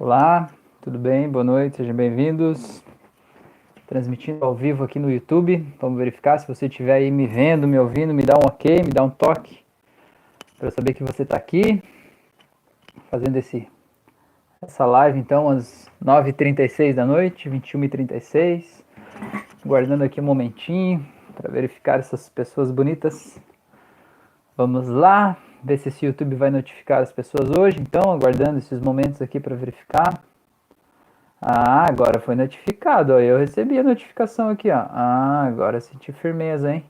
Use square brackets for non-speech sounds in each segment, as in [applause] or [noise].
Olá, tudo bem? Boa noite, sejam bem-vindos. Transmitindo ao vivo aqui no YouTube. Vamos verificar se você estiver aí me vendo, me ouvindo, me dá um ok, me dá um toque para saber que você está aqui. Fazendo esse, essa live então às 9h36 da noite, 21h36. Guardando aqui um momentinho para verificar essas pessoas bonitas. Vamos lá ver se esse YouTube vai notificar as pessoas hoje, então, aguardando esses momentos aqui para verificar. Ah, agora foi notificado, ó. eu recebi a notificação aqui, ó. Ah, agora senti firmeza, hein?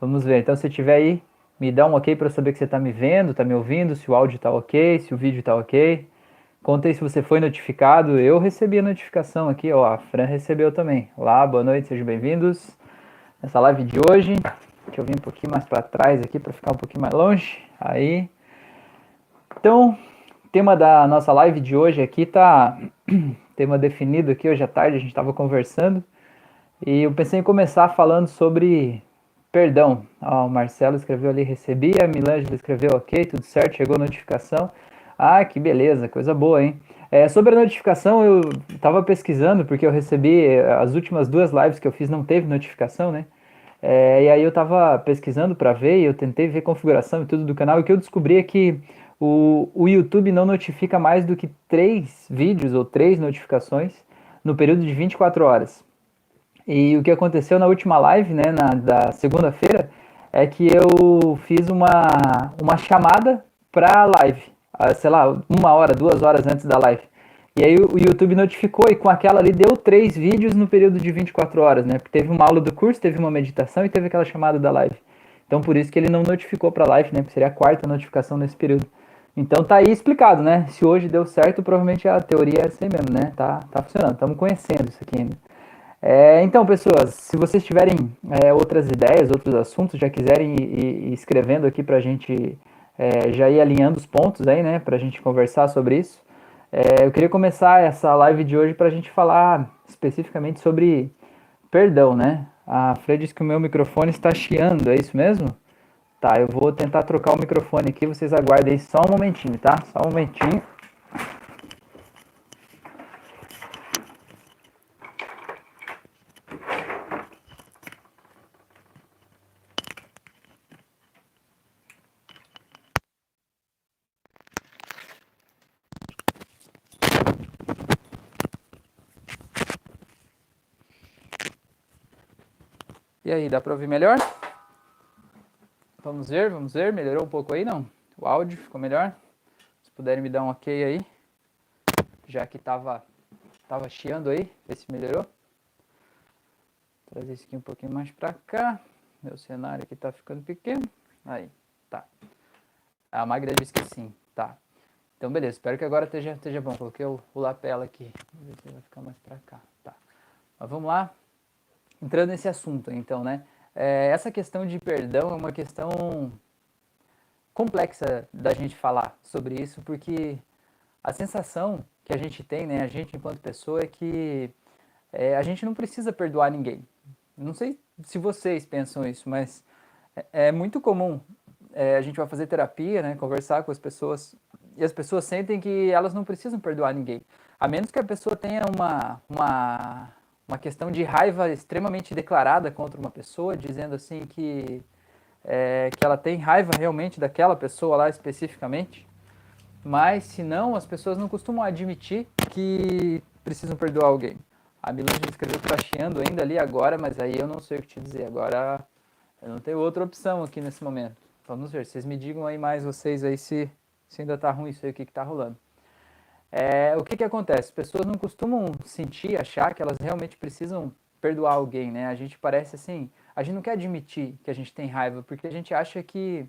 Vamos ver, então se tiver aí, me dá um ok para saber que você está me vendo, está me ouvindo, se o áudio está ok, se o vídeo está ok. Conta aí se você foi notificado, eu recebi a notificação aqui, ó, a Fran recebeu também. Olá, boa noite, sejam bem-vindos nessa live de hoje. Deixa eu vir um pouquinho mais para trás aqui para ficar um pouquinho mais longe. Aí. Então, tema da nossa live de hoje aqui tá [clears throat] tema definido aqui hoje à tarde, a gente estava conversando. E eu pensei em começar falando sobre perdão. Ó, o Marcelo escreveu ali, recebi, a Milângela escreveu ok, tudo certo, chegou a notificação. Ah, que beleza, coisa boa, hein? É, sobre a notificação, eu estava pesquisando, porque eu recebi, as últimas duas lives que eu fiz não teve notificação, né? É, e aí eu estava pesquisando para ver, eu tentei ver configuração e tudo do canal, e o que eu descobri é que o, o YouTube não notifica mais do que três vídeos ou três notificações no período de 24 horas. E o que aconteceu na última live, né, na, da segunda-feira, é que eu fiz uma, uma chamada para a live, sei lá, uma hora, duas horas antes da live. E aí o YouTube notificou e com aquela ali deu três vídeos no período de 24 horas, né? Porque teve uma aula do curso, teve uma meditação e teve aquela chamada da live. Então por isso que ele não notificou para a live, né? Porque seria a quarta notificação nesse período. Então tá aí explicado, né? Se hoje deu certo, provavelmente a teoria é assim mesmo, né? Tá, tá funcionando, estamos conhecendo isso aqui ainda. É, então, pessoas, se vocês tiverem é, outras ideias, outros assuntos, já quiserem ir, ir escrevendo aqui para a gente é, já ir alinhando os pontos aí, né? Para a gente conversar sobre isso. É, eu queria começar essa live de hoje para a gente falar especificamente sobre perdão, né? A Fred disse que o meu microfone está chiando, é isso mesmo? Tá, eu vou tentar trocar o microfone aqui, vocês aguardem só um momentinho, tá? Só um momentinho. Aí, dá para ouvir melhor? Vamos ver, vamos ver. Melhorou um pouco aí, não? O áudio ficou melhor? Se puderem me dar um ok aí. Já que tava, tava chiando aí, ver se melhorou. Vou trazer isso aqui um pouquinho mais para cá. Meu cenário aqui tá ficando pequeno. Aí, tá. A Magda disse que sim, tá. Então, beleza. Espero que agora esteja, esteja bom. Coloquei o, o lapela aqui. Vamos ver se vai ficar mais para cá. Tá. Mas vamos lá entrando nesse assunto, então, né? É, essa questão de perdão é uma questão complexa da gente falar sobre isso, porque a sensação que a gente tem, né, a gente enquanto pessoa, é que é, a gente não precisa perdoar ninguém. Não sei se vocês pensam isso, mas é, é muito comum. É, a gente vai fazer terapia, né, conversar com as pessoas, e as pessoas sentem que elas não precisam perdoar ninguém. A menos que a pessoa tenha uma, uma uma questão de raiva extremamente declarada contra uma pessoa, dizendo assim que, é, que ela tem raiva realmente daquela pessoa lá especificamente. Mas, se não, as pessoas não costumam admitir que precisam perdoar alguém. A Milange escreveu que está chiando ainda ali agora, mas aí eu não sei o que te dizer. Agora eu não tenho outra opção aqui nesse momento. Vamos ver, vocês me digam aí mais vocês aí se, se ainda está ruim isso aí, o que está rolando. É, o que, que acontece? As pessoas não costumam sentir, achar que elas realmente precisam perdoar alguém, né? A gente parece assim, a gente não quer admitir que a gente tem raiva, porque a gente acha que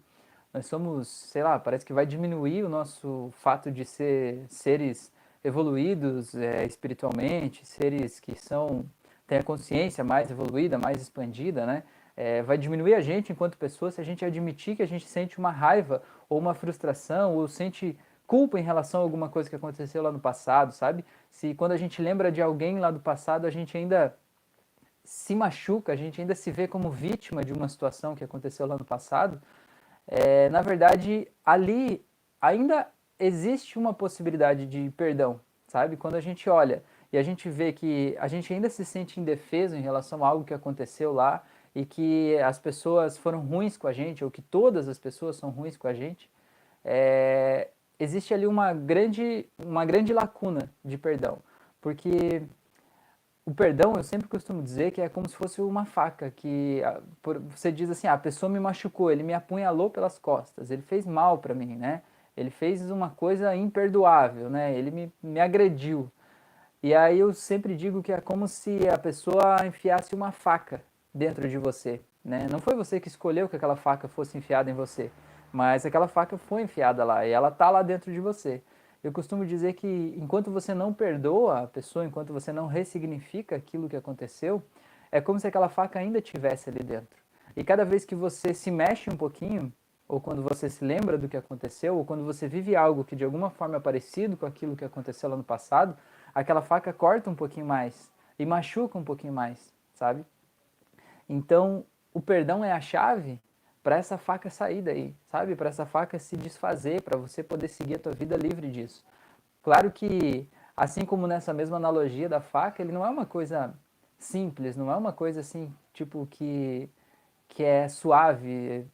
nós somos, sei lá, parece que vai diminuir o nosso fato de ser seres evoluídos é, espiritualmente, seres que são têm a consciência mais evoluída, mais expandida, né? É, vai diminuir a gente enquanto pessoa se a gente admitir que a gente sente uma raiva ou uma frustração ou sente culpa em relação a alguma coisa que aconteceu lá no passado, sabe? Se quando a gente lembra de alguém lá do passado, a gente ainda se machuca, a gente ainda se vê como vítima de uma situação que aconteceu lá no passado, é, na verdade, ali ainda existe uma possibilidade de perdão, sabe? Quando a gente olha e a gente vê que a gente ainda se sente indefeso em relação a algo que aconteceu lá e que as pessoas foram ruins com a gente, ou que todas as pessoas são ruins com a gente, é, existe ali uma grande, uma grande lacuna de perdão. Porque o perdão, eu sempre costumo dizer que é como se fosse uma faca, que você diz assim, ah, a pessoa me machucou, ele me apunhalou pelas costas, ele fez mal para mim, né? Ele fez uma coisa imperdoável, né? Ele me, me agrediu. E aí eu sempre digo que é como se a pessoa enfiasse uma faca dentro de você, né? Não foi você que escolheu que aquela faca fosse enfiada em você, mas aquela faca foi enfiada lá e ela tá lá dentro de você. Eu costumo dizer que enquanto você não perdoa a pessoa, enquanto você não ressignifica aquilo que aconteceu, é como se aquela faca ainda tivesse ali dentro. E cada vez que você se mexe um pouquinho, ou quando você se lembra do que aconteceu, ou quando você vive algo que de alguma forma é parecido com aquilo que aconteceu lá no passado, aquela faca corta um pouquinho mais e machuca um pouquinho mais, sabe? Então, o perdão é a chave para essa faca sair daí, sabe? Para essa faca se desfazer, para você poder seguir a tua vida livre disso. Claro que, assim como nessa mesma analogia da faca, ele não é uma coisa simples, não é uma coisa assim, tipo, que, que é suave,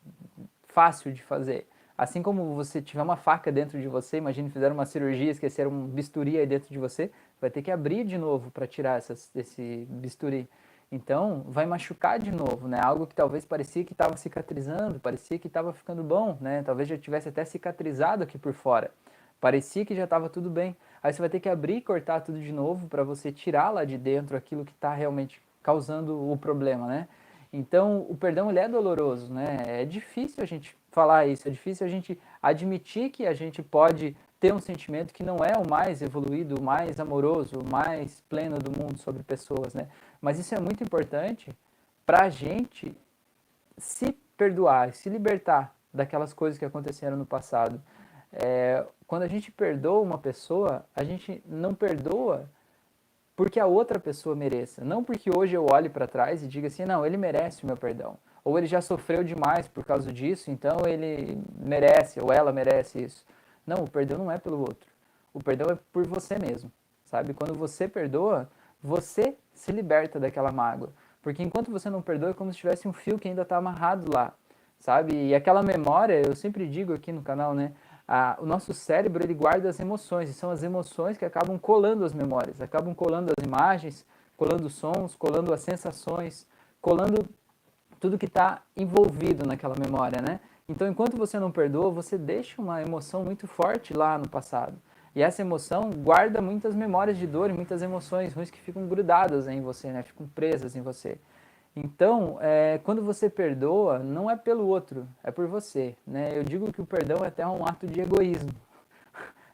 fácil de fazer. Assim como você tiver uma faca dentro de você, imagine fizeram uma cirurgia, esqueceram um bisturi aí dentro de você, vai ter que abrir de novo para tirar essas, esse bisturi. Então, vai machucar de novo, né? Algo que talvez parecia que estava cicatrizando, parecia que estava ficando bom, né? Talvez já tivesse até cicatrizado aqui por fora. Parecia que já estava tudo bem. Aí você vai ter que abrir e cortar tudo de novo para você tirar lá de dentro aquilo que está realmente causando o problema, né? Então, o perdão ele é doloroso, né? É difícil a gente falar isso, é difícil a gente admitir que a gente pode ter um sentimento que não é o mais evoluído, o mais amoroso, o mais pleno do mundo sobre pessoas, né? Mas isso é muito importante para a gente se perdoar, se libertar daquelas coisas que aconteceram no passado. É, quando a gente perdoa uma pessoa, a gente não perdoa porque a outra pessoa mereça. Não porque hoje eu olhe para trás e diga assim, não, ele merece o meu perdão. Ou ele já sofreu demais por causa disso, então ele merece, ou ela merece isso. Não, o perdão não é pelo outro. O perdão é por você mesmo, sabe? Quando você perdoa, você se liberta daquela mágoa. Porque enquanto você não perdoa, é como se tivesse um fio que ainda está amarrado lá, sabe? E aquela memória, eu sempre digo aqui no canal, né? a, o nosso cérebro ele guarda as emoções, e são as emoções que acabam colando as memórias, acabam colando as imagens, colando os sons, colando as sensações, colando tudo que está envolvido naquela memória, né? Então, enquanto você não perdoa, você deixa uma emoção muito forte lá no passado. E essa emoção guarda muitas memórias de dor e muitas emoções ruins que ficam grudadas em você, né? Ficam presas em você. Então, é, quando você perdoa, não é pelo outro, é por você. Né? Eu digo que o perdão é até um ato de egoísmo. [laughs]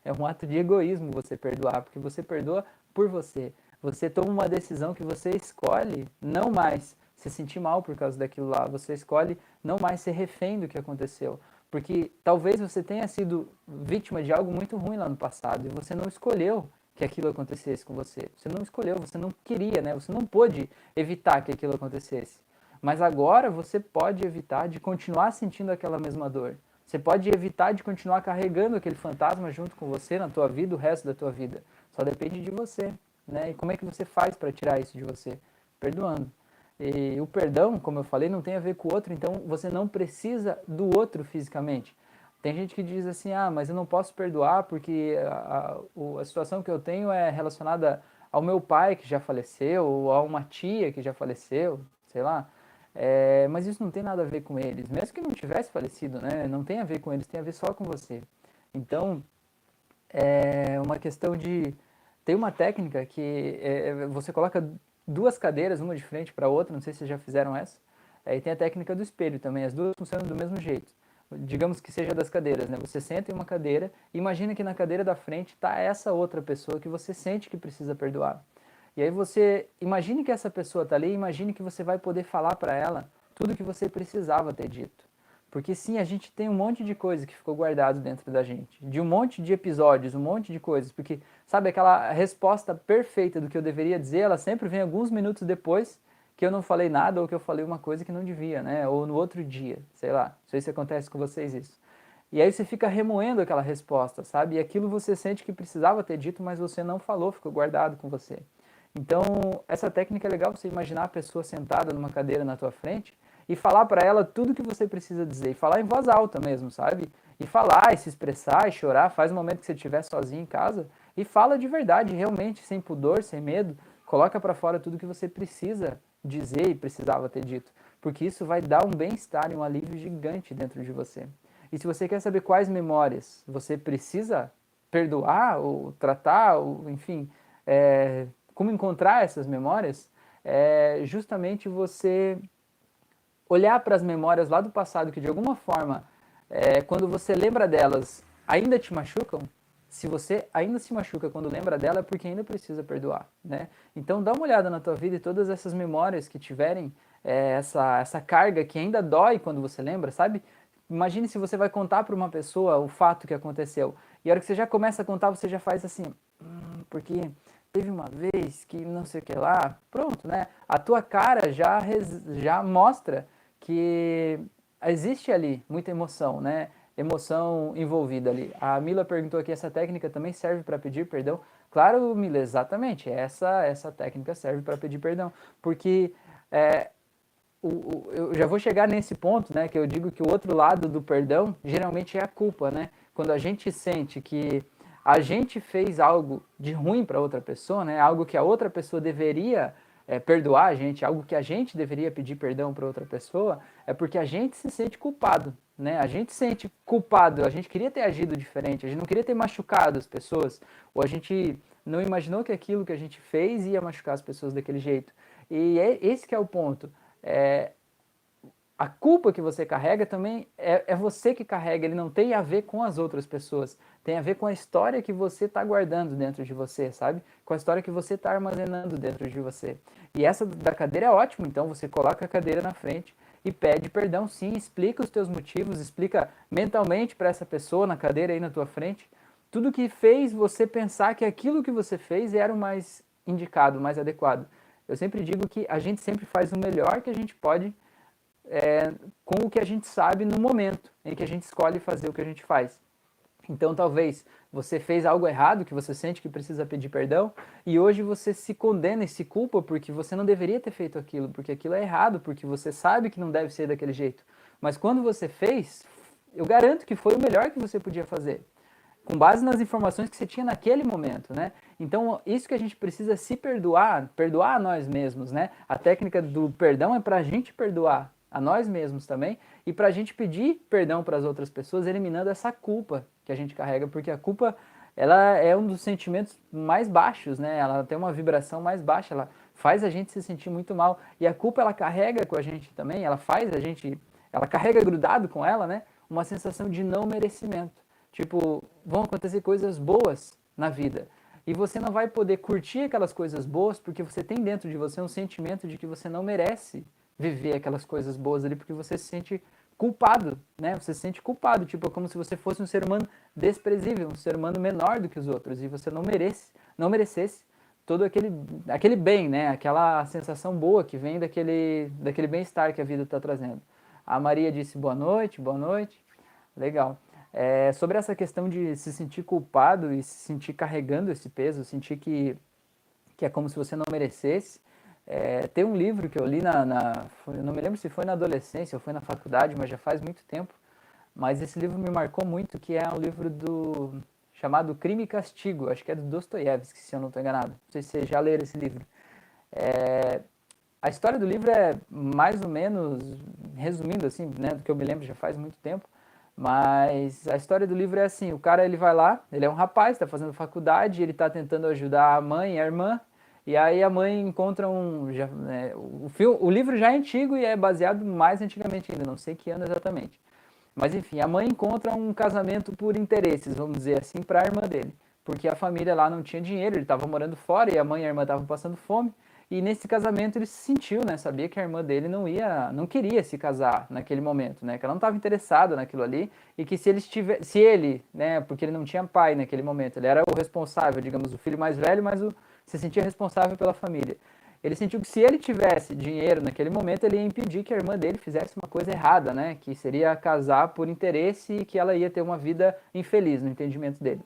É um ato de egoísmo você perdoar, porque você perdoa por você. Você toma uma decisão que você escolhe não mais se sentir mal por causa daquilo lá, você escolhe não mais ser refém do que aconteceu. Porque talvez você tenha sido vítima de algo muito ruim lá no passado e você não escolheu que aquilo acontecesse com você. Você não escolheu, você não queria, né? Você não pôde evitar que aquilo acontecesse. Mas agora você pode evitar de continuar sentindo aquela mesma dor. Você pode evitar de continuar carregando aquele fantasma junto com você na tua vida, o resto da tua vida. Só depende de você, né? E como é que você faz para tirar isso de você? Perdoando. E o perdão, como eu falei, não tem a ver com o outro, então você não precisa do outro fisicamente. Tem gente que diz assim, ah, mas eu não posso perdoar porque a, a, a situação que eu tenho é relacionada ao meu pai que já faleceu, ou a uma tia que já faleceu, sei lá. É, mas isso não tem nada a ver com eles. Mesmo que não tivesse falecido, né? Não tem a ver com eles, tem a ver só com você. Então, é uma questão de... Tem uma técnica que é, você coloca duas cadeiras, uma de frente para a outra, não sei se vocês já fizeram essa. Aí tem a técnica do espelho também, as duas funcionam do mesmo jeito digamos que seja das cadeiras, né? Você senta em uma cadeira imagina que na cadeira da frente está essa outra pessoa que você sente que precisa perdoar. E aí você imagine que essa pessoa está ali, imagine que você vai poder falar para ela tudo que você precisava ter dito. Porque sim, a gente tem um monte de coisa que ficou guardado dentro da gente, de um monte de episódios, um monte de coisas, porque sabe aquela resposta perfeita do que eu deveria dizer, ela sempre vem alguns minutos depois que eu não falei nada ou que eu falei uma coisa que não devia, né? Ou no outro dia, sei lá. Não sei se acontece com vocês isso. E aí você fica remoendo aquela resposta, sabe? E aquilo você sente que precisava ter dito, mas você não falou, ficou guardado com você. Então, essa técnica é legal você imaginar a pessoa sentada numa cadeira na tua frente e falar para ela tudo que você precisa dizer, e falar em voz alta mesmo, sabe? E falar, e se expressar, e chorar, faz o momento que você estiver sozinho em casa e fala de verdade, realmente, sem pudor, sem medo, coloca para fora tudo que você precisa dizer e precisava ter dito, porque isso vai dar um bem-estar e um alívio gigante dentro de você. E se você quer saber quais memórias você precisa perdoar ou tratar, ou enfim, é, como encontrar essas memórias, é justamente você olhar para as memórias lá do passado que de alguma forma, é, quando você lembra delas, ainda te machucam. Se você ainda se machuca quando lembra dela, é porque ainda precisa perdoar, né? Então dá uma olhada na tua vida e todas essas memórias que tiverem é, essa, essa carga que ainda dói quando você lembra, sabe? Imagine se você vai contar para uma pessoa o fato que aconteceu. E a hora que você já começa a contar, você já faz assim, hum, porque teve uma vez que não sei o que lá, pronto, né? A tua cara já, já mostra que existe ali muita emoção, né? Emoção envolvida ali. A Mila perguntou aqui, essa técnica também serve para pedir perdão? Claro, Mila, exatamente. Essa, essa técnica serve para pedir perdão. Porque é, o, o, eu já vou chegar nesse ponto, né? Que eu digo que o outro lado do perdão geralmente é a culpa, né? Quando a gente sente que a gente fez algo de ruim para outra pessoa, né? Algo que a outra pessoa deveria é, perdoar a gente, algo que a gente deveria pedir perdão para outra pessoa, é porque a gente se sente culpado, né? A gente se sente culpado, a gente queria ter agido diferente, a gente não queria ter machucado as pessoas, ou a gente não imaginou que aquilo que a gente fez ia machucar as pessoas daquele jeito. E é esse que é o ponto. É, a culpa que você carrega também é, é, você que carrega, ele não tem a ver com as outras pessoas, tem a ver com a história que você está guardando dentro de você, sabe? Com a história que você está armazenando dentro de você. E essa da cadeira é ótimo, então você coloca a cadeira na frente e pede perdão sim, explica os teus motivos, explica mentalmente para essa pessoa na cadeira aí na tua frente, tudo que fez você pensar que aquilo que você fez era o mais indicado, o mais adequado. Eu sempre digo que a gente sempre faz o melhor que a gente pode é, com o que a gente sabe no momento em que a gente escolhe fazer o que a gente faz. Então, talvez você fez algo errado, que você sente que precisa pedir perdão, e hoje você se condena e se culpa porque você não deveria ter feito aquilo, porque aquilo é errado, porque você sabe que não deve ser daquele jeito. Mas quando você fez, eu garanto que foi o melhor que você podia fazer, com base nas informações que você tinha naquele momento, né? Então, isso que a gente precisa se perdoar, perdoar a nós mesmos, né? A técnica do perdão é para a gente perdoar, a nós mesmos também, e para a gente pedir perdão para as outras pessoas, eliminando essa culpa que a gente carrega, porque a culpa ela é um dos sentimentos mais baixos, né? Ela tem uma vibração mais baixa, ela faz a gente se sentir muito mal. E a culpa ela carrega com a gente também, ela faz a gente, ela carrega grudado com ela, né? Uma sensação de não merecimento. Tipo, vão acontecer coisas boas na vida. E você não vai poder curtir aquelas coisas boas porque você tem dentro de você um sentimento de que você não merece viver aquelas coisas boas ali, porque você se sente culpado, né? Você se sente culpado, tipo, como se você fosse um ser humano desprezível, um ser humano menor do que os outros e você não merece, não merecesse todo aquele, aquele bem, né? Aquela sensação boa que vem daquele, daquele bem-estar que a vida está trazendo. A Maria disse boa noite, boa noite. Legal. É, sobre essa questão de se sentir culpado e se sentir carregando esse peso, sentir que, que é como se você não merecesse, é, tem um livro que eu li na, na foi, não me lembro se foi na adolescência ou foi na faculdade, mas já faz muito tempo. Mas esse livro me marcou muito, que é um livro do chamado Crime e Castigo, acho que é do Dostoiévski, se eu não estou enganado. Não sei se vocês já leram esse livro. É, a história do livro é mais ou menos, resumindo assim, né, do que eu me lembro já faz muito tempo, mas a história do livro é assim, o cara ele vai lá, ele é um rapaz, está fazendo faculdade, ele está tentando ajudar a mãe e a irmã, e aí a mãe encontra um. Já, né, o, o livro já é antigo e é baseado mais antigamente ainda, não sei que ano exatamente. Mas enfim, a mãe encontra um casamento por interesses, vamos dizer assim, para a irmã dele. Porque a família lá não tinha dinheiro, ele estava morando fora e a mãe e a irmã estavam passando fome. E nesse casamento ele se sentiu, né? Sabia que a irmã dele não ia, não queria se casar naquele momento, né? Que ela não estava interessada naquilo ali e que se ele estivesse, se ele, né? Porque ele não tinha pai naquele momento, ele era o responsável, digamos, o filho mais velho, mas o, se sentia responsável pela família. ele sentiu que se ele tivesse dinheiro naquele momento, ele ia impedir que a irmã dele fizesse uma coisa errada, né? Que seria casar por interesse e que ela ia ter uma vida infeliz no entendimento dele.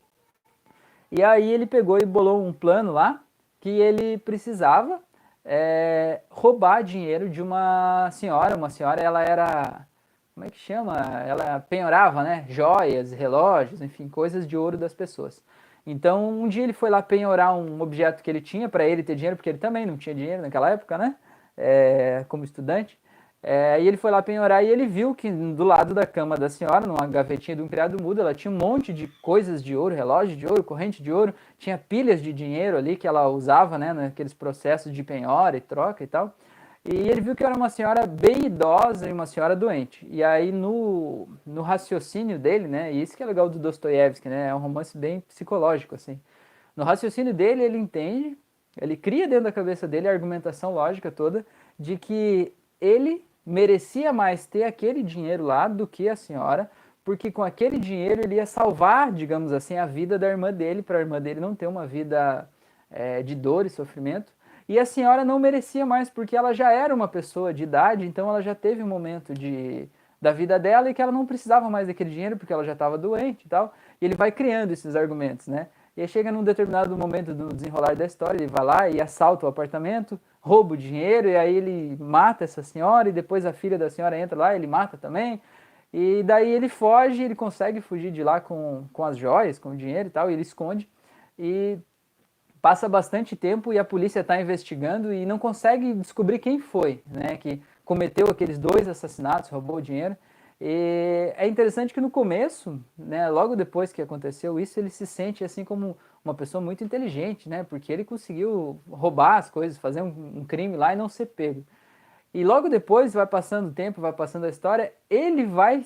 E aí ele pegou e bolou um plano lá que ele precisava é, roubar dinheiro de uma senhora. Uma senhora, ela era. Como é que chama? Ela penhorava, né? Joias, relógios, enfim, coisas de ouro das pessoas. Então, um dia ele foi lá penhorar um objeto que ele tinha para ele ter dinheiro, porque ele também não tinha dinheiro naquela época, né? É, como estudante. É, e ele foi lá penhorar e ele viu que do lado da cama da senhora, numa gavetinha de um criado mudo, ela tinha um monte de coisas de ouro, relógio de ouro, corrente de ouro, tinha pilhas de dinheiro ali que ela usava, né, naqueles processos de penhora e troca e tal. E ele viu que era uma senhora bem idosa e uma senhora doente. E aí no, no raciocínio dele, né, e isso que é legal do Dostoiévski, né, é um romance bem psicológico assim. No raciocínio dele, ele entende, ele cria dentro da cabeça dele a argumentação lógica toda de que ele merecia mais ter aquele dinheiro lá do que a senhora, porque com aquele dinheiro ele ia salvar, digamos assim, a vida da irmã dele, para a irmã dele não ter uma vida é, de dor e sofrimento. E a senhora não merecia mais, porque ela já era uma pessoa de idade, então ela já teve um momento de, da vida dela e que ela não precisava mais daquele dinheiro, porque ela já estava doente e tal. E ele vai criando esses argumentos, né? E aí chega num determinado momento do desenrolar da história, ele vai lá e assalta o apartamento, rouba o dinheiro, e aí ele mata essa senhora, e depois a filha da senhora entra lá, ele mata também. E daí ele foge, ele consegue fugir de lá com, com as joias, com o dinheiro e tal, e ele esconde. E passa bastante tempo e a polícia está investigando e não consegue descobrir quem foi, né, que cometeu aqueles dois assassinatos, roubou o dinheiro. E é interessante que no começo, né, logo depois que aconteceu isso, ele se sente assim como uma pessoa muito inteligente, né, porque ele conseguiu roubar as coisas, fazer um, um crime lá e não ser pego. E logo depois, vai passando o tempo, vai passando a história, ele vai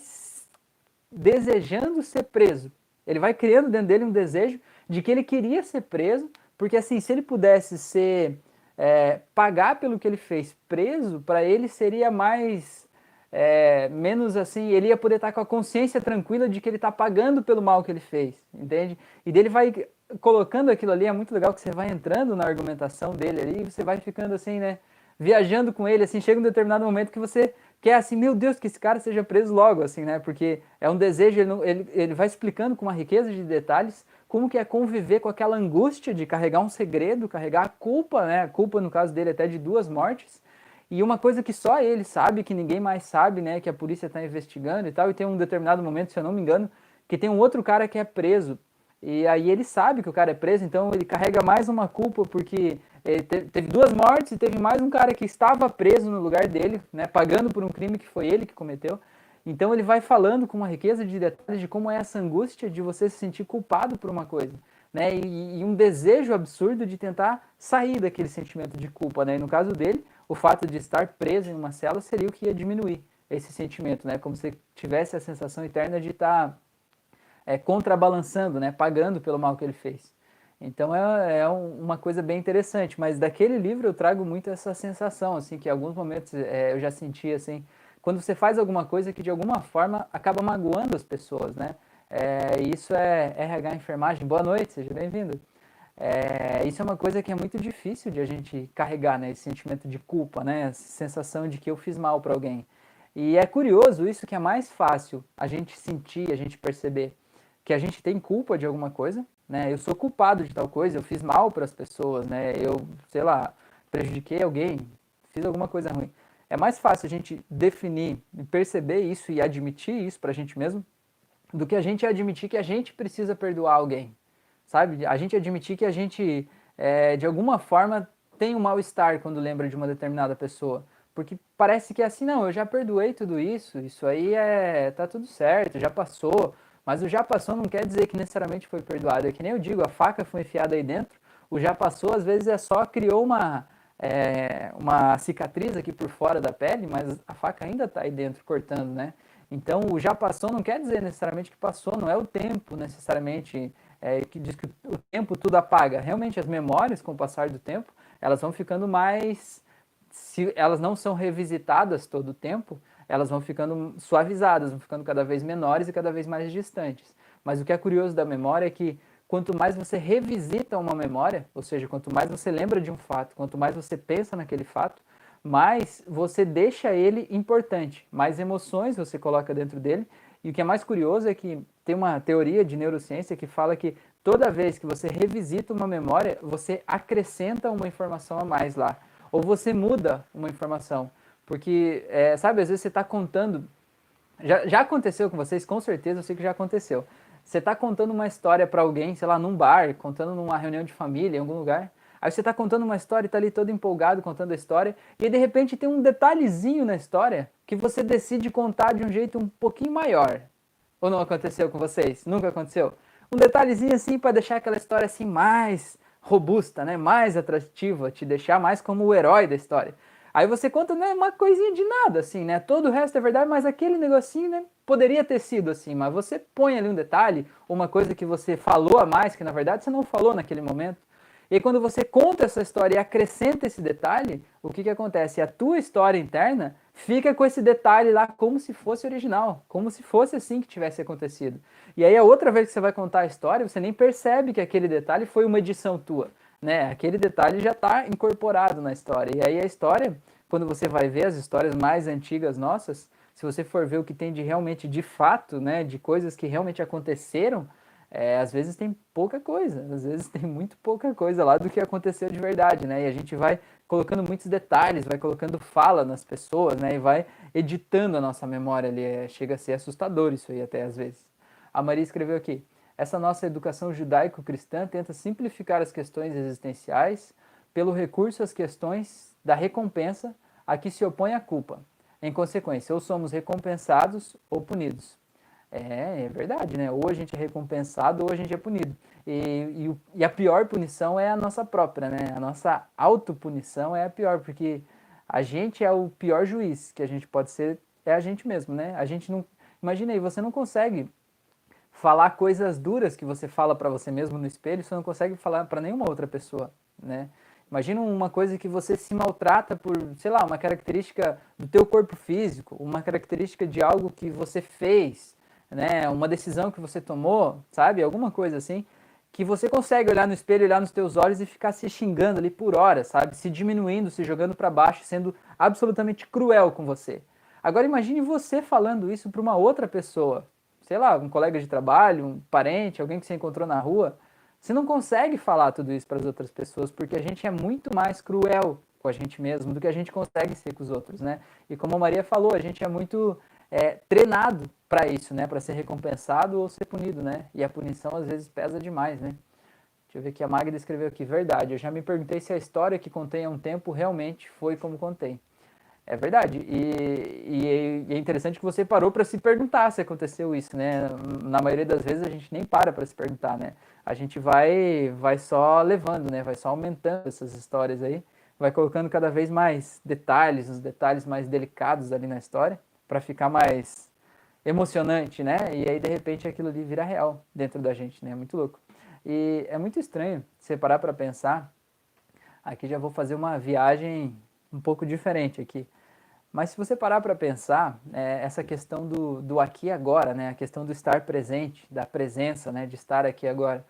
desejando ser preso. Ele vai criando dentro dele um desejo de que ele queria ser preso, porque assim, se ele pudesse ser é, pagar pelo que ele fez preso, para ele seria mais é, menos assim, ele ia poder estar com a consciência tranquila de que ele está pagando pelo mal que ele fez, entende? E dele vai colocando aquilo ali, é muito legal que você vai entrando na argumentação dele ali, você vai ficando assim, né, viajando com ele, assim, chega um determinado momento que você quer assim, meu Deus, que esse cara seja preso logo, assim, né, porque é um desejo, ele, ele, ele vai explicando com uma riqueza de detalhes como que é conviver com aquela angústia de carregar um segredo, carregar a culpa, né, a culpa no caso dele até de duas mortes, e uma coisa que só ele sabe, que ninguém mais sabe, né, que a polícia está investigando e tal, e tem um determinado momento, se eu não me engano, que tem um outro cara que é preso. E aí ele sabe que o cara é preso, então ele carrega mais uma culpa, porque eh, teve duas mortes e teve mais um cara que estava preso no lugar dele, né, pagando por um crime que foi ele que cometeu. Então ele vai falando com uma riqueza de detalhes de como é essa angústia de você se sentir culpado por uma coisa. Né, e, e um desejo absurdo de tentar sair daquele sentimento de culpa. Né? E no caso dele, o fato de estar preso em uma cela seria o que ia diminuir esse sentimento, né? Como se tivesse a sensação eterna de estar tá, é, contrabalançando, né? Pagando pelo mal que ele fez. Então é, é uma coisa bem interessante. Mas daquele livro eu trago muito essa sensação, assim, que em alguns momentos é, eu já senti assim, quando você faz alguma coisa que de alguma forma acaba magoando as pessoas, né? É, isso é RH Enfermagem. Boa noite, seja bem-vindo. É, isso é uma coisa que é muito difícil de a gente carregar, né? Esse sentimento de culpa, né? Essa sensação de que eu fiz mal para alguém. E é curioso isso que é mais fácil a gente sentir, a gente perceber que a gente tem culpa de alguma coisa, né? Eu sou culpado de tal coisa, eu fiz mal para as pessoas, né? Eu, sei lá, prejudiquei alguém, fiz alguma coisa ruim. É mais fácil a gente definir, perceber isso e admitir isso para a gente mesmo, do que a gente admitir que a gente precisa perdoar alguém, sabe? A gente admitir que a gente, é, de alguma forma, tem um mal-estar quando lembra de uma determinada pessoa. Porque parece que é assim, não, eu já perdoei tudo isso, isso aí é tá tudo certo, já passou. Mas o já passou não quer dizer que necessariamente foi perdoado. É que nem eu digo, a faca foi enfiada aí dentro, o já passou às vezes é só criou uma, é, uma cicatriz aqui por fora da pele, mas a faca ainda está aí dentro cortando, né? Então o já passou não quer dizer necessariamente que passou, não é o tempo necessariamente é, que diz que o tempo tudo apaga. Realmente, as memórias, com o passar do tempo, elas vão ficando mais. Se elas não são revisitadas todo o tempo, elas vão ficando suavizadas, vão ficando cada vez menores e cada vez mais distantes. Mas o que é curioso da memória é que quanto mais você revisita uma memória, ou seja, quanto mais você lembra de um fato, quanto mais você pensa naquele fato, mais você deixa ele importante, mais emoções você coloca dentro dele. E o que é mais curioso é que tem uma teoria de neurociência que fala que toda vez que você revisita uma memória, você acrescenta uma informação a mais lá, ou você muda uma informação. Porque, é, sabe, às vezes você está contando. Já, já aconteceu com vocês, com certeza, eu sei que já aconteceu. Você está contando uma história para alguém, sei lá, num bar, contando numa reunião de família, em algum lugar. Aí você está contando uma história está ali todo empolgado contando a história, e aí, de repente tem um detalhezinho na história que você decide contar de um jeito um pouquinho maior. Ou não aconteceu com vocês? Nunca aconteceu? Um detalhezinho assim para deixar aquela história assim mais robusta, né? Mais atrativa, te deixar mais como o herói da história. Aí você conta, né, uma coisinha de nada, assim, né? Todo o resto é verdade, mas aquele negocinho, né, poderia ter sido assim. Mas você põe ali um detalhe, uma coisa que você falou a mais, que na verdade você não falou naquele momento. E quando você conta essa história e acrescenta esse detalhe, o que, que acontece? A tua história interna fica com esse detalhe lá como se fosse original, como se fosse assim que tivesse acontecido. E aí a outra vez que você vai contar a história, você nem percebe que aquele detalhe foi uma edição tua né? Aquele detalhe já está incorporado na história. E aí a história, quando você vai ver as histórias mais antigas nossas, se você for ver o que tem de realmente de fato, né, de coisas que realmente aconteceram, é, às vezes tem pouca coisa, às vezes [laughs] tem muito pouca coisa lá do que aconteceu de verdade, né? E a gente vai colocando muitos detalhes, vai colocando fala nas pessoas, né? E vai editando a nossa memória ali. É, chega a ser assustador isso aí até às vezes. A Maria escreveu aqui: essa nossa educação judaico-cristã tenta simplificar as questões existenciais pelo recurso às questões da recompensa a que se opõe a culpa. Em consequência, ou somos recompensados ou punidos. É, é verdade, né? Ou a gente é recompensado ou a gente é punido. E, e, e a pior punição é a nossa própria, né? A nossa autopunição é a pior, porque a gente é o pior juiz que a gente pode ser, é a gente mesmo, né? A gente não. Imagina aí, você não consegue falar coisas duras que você fala para você mesmo no espelho, você não consegue falar para nenhuma outra pessoa, né? Imagina uma coisa que você se maltrata por, sei lá, uma característica do teu corpo físico, uma característica de algo que você fez, né? Uma decisão que você tomou, sabe? Alguma coisa assim, que você consegue olhar no espelho, olhar nos teus olhos e ficar se xingando ali por horas, sabe? Se diminuindo, se jogando para baixo, sendo absolutamente cruel com você. Agora imagine você falando isso para uma outra pessoa, sei lá, um colega de trabalho, um parente, alguém que você encontrou na rua, você não consegue falar tudo isso para as outras pessoas porque a gente é muito mais cruel com a gente mesmo do que a gente consegue ser com os outros, né? E como a Maria falou, a gente é muito é, treinado para isso, né? Para ser recompensado ou ser punido, né? E a punição às vezes pesa demais, né? Deixa eu ver que a Magda escreveu aqui, verdade. Eu já me perguntei se a história que contei há um tempo realmente foi como contei. É verdade. E, e, é interessante que você parou para se perguntar se aconteceu isso, né? Na maioria das vezes a gente nem para para se perguntar, né? A gente vai, vai só levando, né? Vai só aumentando essas histórias aí, vai colocando cada vez mais detalhes, os detalhes mais delicados ali na história, para ficar mais emocionante, né? E aí de repente aquilo ali vira real dentro da gente, né? É muito louco. E é muito estranho você parar para pensar. Aqui já vou fazer uma viagem um pouco diferente aqui. Mas se você parar para pensar, é, essa questão do, do aqui e agora, né, a questão do estar presente, da presença, né, de estar aqui agora.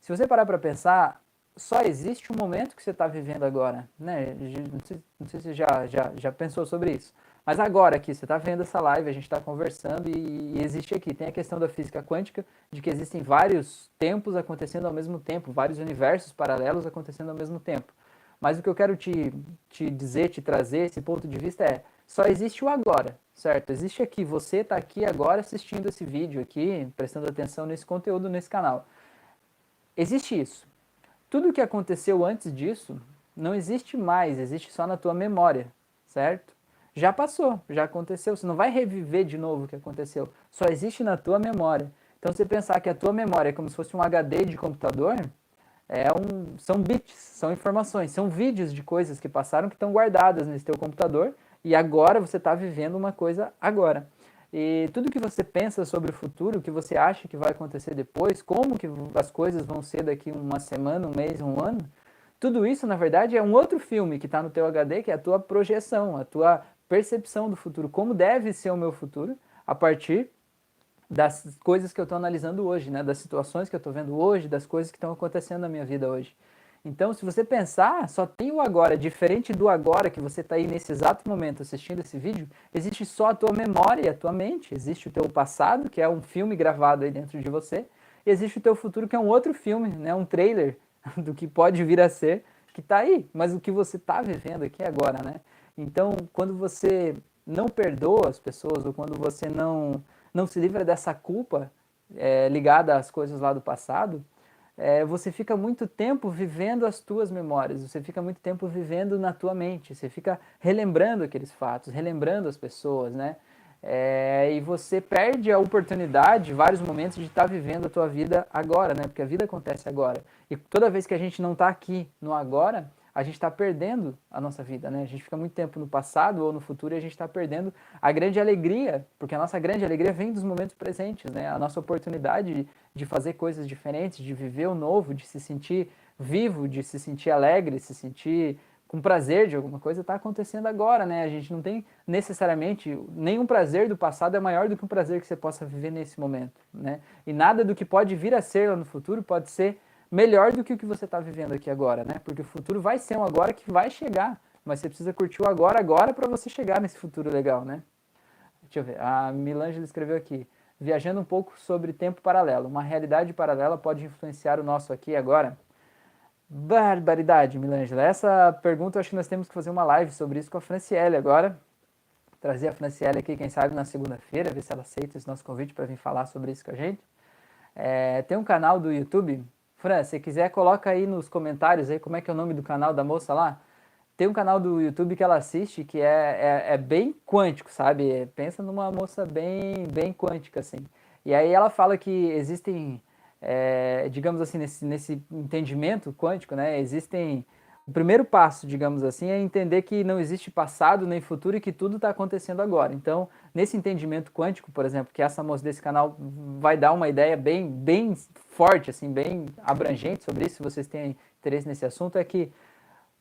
Se você parar para pensar, só existe um momento que você está vivendo agora. Né? Não, sei, não sei se você já, já, já pensou sobre isso. Mas agora aqui, você está vendo essa live, a gente está conversando e, e, existe aqui. Tem a questão da física quântica, de que existem vários tempos acontecendo ao mesmo tempo, vários universos paralelos acontecendo ao mesmo tempo. Mas o que eu quero te, te dizer, te trazer, esse ponto de vista é só existe o agora, certo? Existe aqui, você está aqui agora assistindo esse vídeo aqui, prestando atenção nesse conteúdo nesse canal. Existe isso. Tudo o que aconteceu antes disso não existe mais, existe só na tua memória, certo? Já passou, já aconteceu, você não vai reviver de novo o que aconteceu, só existe na tua memória. Então, você pensar que a tua memória é como se fosse um HD de computador, é um, são bits, são informações, são vídeos de coisas que passaram que estão guardadas nesse teu computador e agora você está vivendo uma coisa agora. E tudo que você pensa sobre o futuro, o que você acha que vai acontecer depois, como que as coisas vão ser daqui uma semana, um mês, um ano, tudo isso, na verdade, é um outro filme que está no teu HD, que é a tua projeção, a tua percepção do futuro, como deve ser o meu futuro, a partir das coisas que eu estou analisando hoje, né? Das situações que eu estou vendo hoje, das coisas que estão acontecendo na minha vida hoje. Então, se você pensar, só tem o agora, diferente do agora que você está aí nesse exato momento assistindo esse vídeo, existe só a tua memória a tua mente, existe o teu passado, que é um filme gravado aí dentro de você, e existe o teu futuro, que é um outro filme, né, um trailer [laughs] do que pode vir a ser, que está aí, mas o que você está vivendo aqui agora, né? Então, quando você não perdoa as pessoas, ou quando você não, não se livra dessa culpa é, ligada às coisas lá do passado, é, você fica muito tempo vivendo as tuas memórias, você fica muito tempo vivendo na tua mente, você fica relembrando aqueles fatos, relembrando as pessoas, né? É, e você perde a oportunidade, vários momentos, de estar tá vivendo a tua vida agora, né? Porque a vida acontece agora. E toda vez que a gente não está aqui no agora, a gente está perdendo a nossa vida, né? A gente fica muito tempo no passado ou no futuro e a gente está perdendo a grande alegria, porque a nossa grande alegria vem dos momentos presentes, né? A nossa oportunidade de fazer coisas diferentes, de viver o novo, de se sentir vivo, de se sentir alegre, se sentir com prazer de alguma coisa, está acontecendo agora, né? A gente não tem necessariamente nenhum prazer do passado é maior do que um prazer que você possa viver nesse momento, né? E nada do que pode vir a ser lá no futuro pode ser melhor do que o que você está vivendo aqui agora, né? Porque o futuro vai ser um agora que vai chegar, mas você precisa curtir o agora agora para você chegar nesse futuro legal, né? Deixa eu ver. A Milângela escreveu aqui: viajando um pouco sobre tempo paralelo. Uma realidade paralela pode influenciar o nosso aqui agora? Barbaridade, Milângela. Essa pergunta eu acho que nós temos que fazer uma live sobre isso com a Franciele agora. Trazer a Franciele aqui, quem sabe, na segunda-feira, ver se ela aceita esse nosso convite para vir falar sobre isso com a gente. É, tem um canal do YouTube Fran, se quiser, coloca aí nos comentários aí como é que é o nome do canal da moça lá. Tem um canal do YouTube que ela assiste que é, é, é bem quântico, sabe? Pensa numa moça bem, bem quântica, assim. E aí ela fala que existem, é, digamos assim, nesse, nesse entendimento quântico, né? Existem o primeiro passo, digamos assim, é entender que não existe passado nem futuro e que tudo está acontecendo agora. Então, nesse entendimento quântico, por exemplo, que essa moça desse canal vai dar uma ideia bem, bem forte, assim, bem abrangente sobre isso, se vocês têm interesse nesse assunto, é que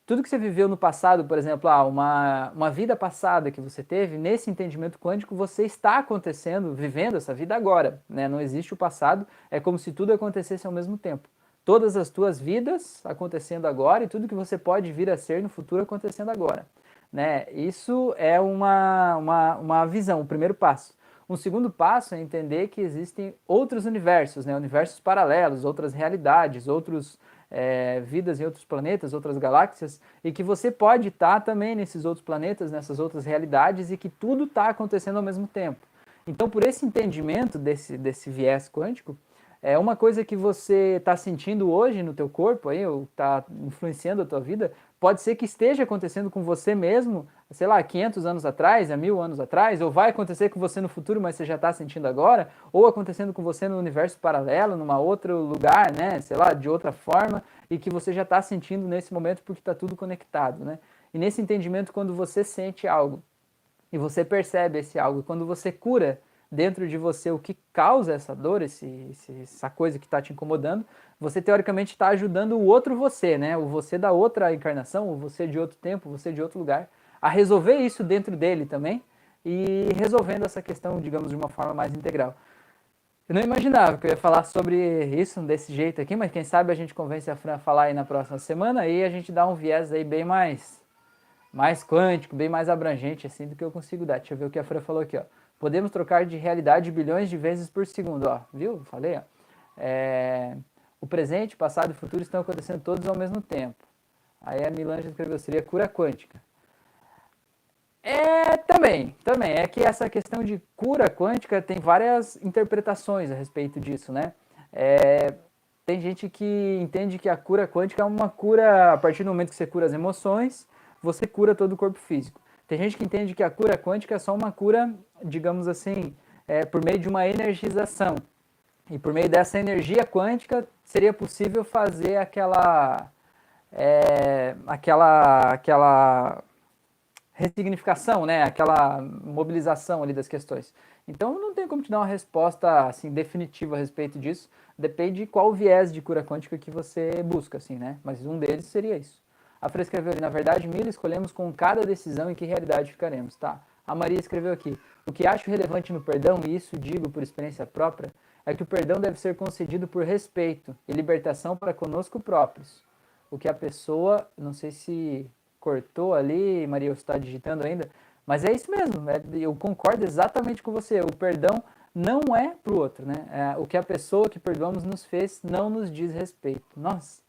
tudo que você viveu no passado, por exemplo, ah, uma, uma vida passada que você teve, nesse entendimento quântico, você está acontecendo, vivendo essa vida agora. Né? Não existe o passado, é como se tudo acontecesse ao mesmo tempo todas as tuas vidas acontecendo agora e tudo que você pode vir a ser no futuro acontecendo agora. Né? Isso é uma, uma, uma visão, o primeiro passo. Um segundo passo é entender que existem outros universos, né? universos paralelos, outras realidades, outros é, vidas em outros planetas, outras galáxias, e que você pode estar também nesses outros planetas, nessas outras realidades, e que tudo está acontecendo ao mesmo tempo. Então, por esse entendimento desse, desse viés quântico, é uma coisa que você está sentindo hoje no teu corpo aí, ou está influenciando a tua vida, pode ser que esteja acontecendo com você mesmo, sei lá, 500 anos atrás, há mil anos atrás, ou vai acontecer com você no futuro, mas você já está sentindo agora, ou acontecendo com você no universo paralelo, numa outro lugar, né, sei lá, de outra forma, e que você já está sentindo nesse momento porque está tudo conectado, né? E nesse entendimento, quando você sente algo e você percebe esse algo, quando você cura dentro de você o que causa essa dor, esse, essa coisa que está te incomodando, você teoricamente está ajudando o outro você, né? O você da outra encarnação, o você de outro tempo, o você de outro lugar, a resolver isso dentro dele também e resolvendo essa questão, digamos, de uma forma mais integral. Eu não imaginava que eu ia falar sobre isso desse jeito aqui, mas quem sabe a gente convence a Fran a falar aí na próxima semana e a gente dá um viés aí bem mais mais quântico, bem mais abrangente assim do que eu consigo dar. Deixa eu ver o que a Fran falou aqui, ó. Podemos trocar de realidade bilhões de vezes por segundo, ó. Viu? Falei, ó. É, o presente, passado e futuro estão acontecendo todos ao mesmo tempo. Aí a Milange escreveu, seria cura quântica. É, também, também. É que essa questão de cura quântica tem várias interpretações a respeito disso, né? É, tem gente que entende que a cura quântica é uma cura, a partir do momento que você cura as emoções, você cura todo o corpo físico. Tem gente que entende que a cura quântica é só uma cura, digamos assim, é, por meio de uma energização. E por meio dessa energia quântica seria possível fazer aquela, é, aquela, aquela ressignificação, né? aquela mobilização ali das questões. Então não tem como te dar uma resposta assim definitiva a respeito disso. Depende de qual viés de cura quântica que você busca, assim, né? Mas um deles seria isso. A Fran escreveu ali, na verdade, Mila, escolhemos com cada decisão em que realidade ficaremos, tá? A Maria escreveu aqui: O que acho relevante no perdão, e isso digo por experiência própria, é que o perdão deve ser concedido por respeito e libertação para conosco próprios. O que a pessoa, não sei se cortou ali, Maria, você está digitando ainda, mas é isso mesmo, é, eu concordo exatamente com você. O perdão não é para o outro, né? É, o que a pessoa que perdoamos nos fez não nos diz respeito. Nossa,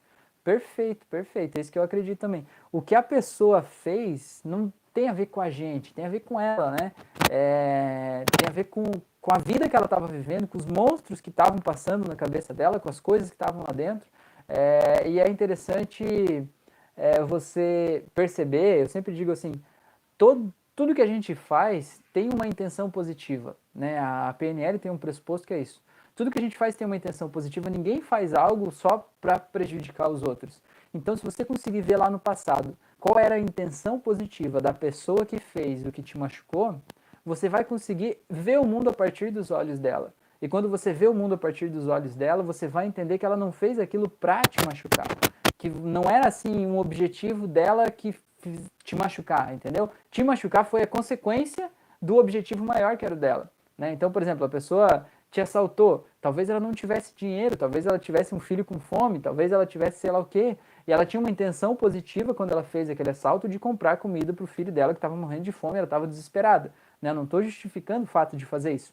perfeito, perfeito. É isso que eu acredito também. O que a pessoa fez não tem a ver com a gente, tem a ver com ela, né? É, tem a ver com, com a vida que ela estava vivendo, com os monstros que estavam passando na cabeça dela, com as coisas que estavam lá dentro. É, e é interessante é, você perceber, eu sempre digo assim, todo, tudo que a gente faz tem uma intenção positiva. Né? A PNL tem um pressuposto que é isso. Tudo que a gente faz tem uma intenção positiva, ninguém faz algo só para prejudicar os outros. Então, se você conseguir ver lá no passado qual era a intenção positiva da pessoa que fez o que te machucou, você vai conseguir ver o mundo a partir dos olhos dela. E quando você vê o mundo a partir dos olhos dela, você vai entender que ela não fez aquilo para te machucar. Que não era assim um objetivo dela que te machucar, entendeu? Te machucar foi a consequência do objetivo maior que era o dela. Né? Então, por exemplo, a pessoa te assaltou, talvez ela não tivesse dinheiro, talvez ela tivesse um filho com fome, talvez ela tivesse sei lá o quê, e ela tinha uma intenção positiva quando ela fez aquele assalto de comprar comida para o filho dela que estava morrendo de fome, ela estava desesperada. Né? Não estou justificando o fato de fazer isso.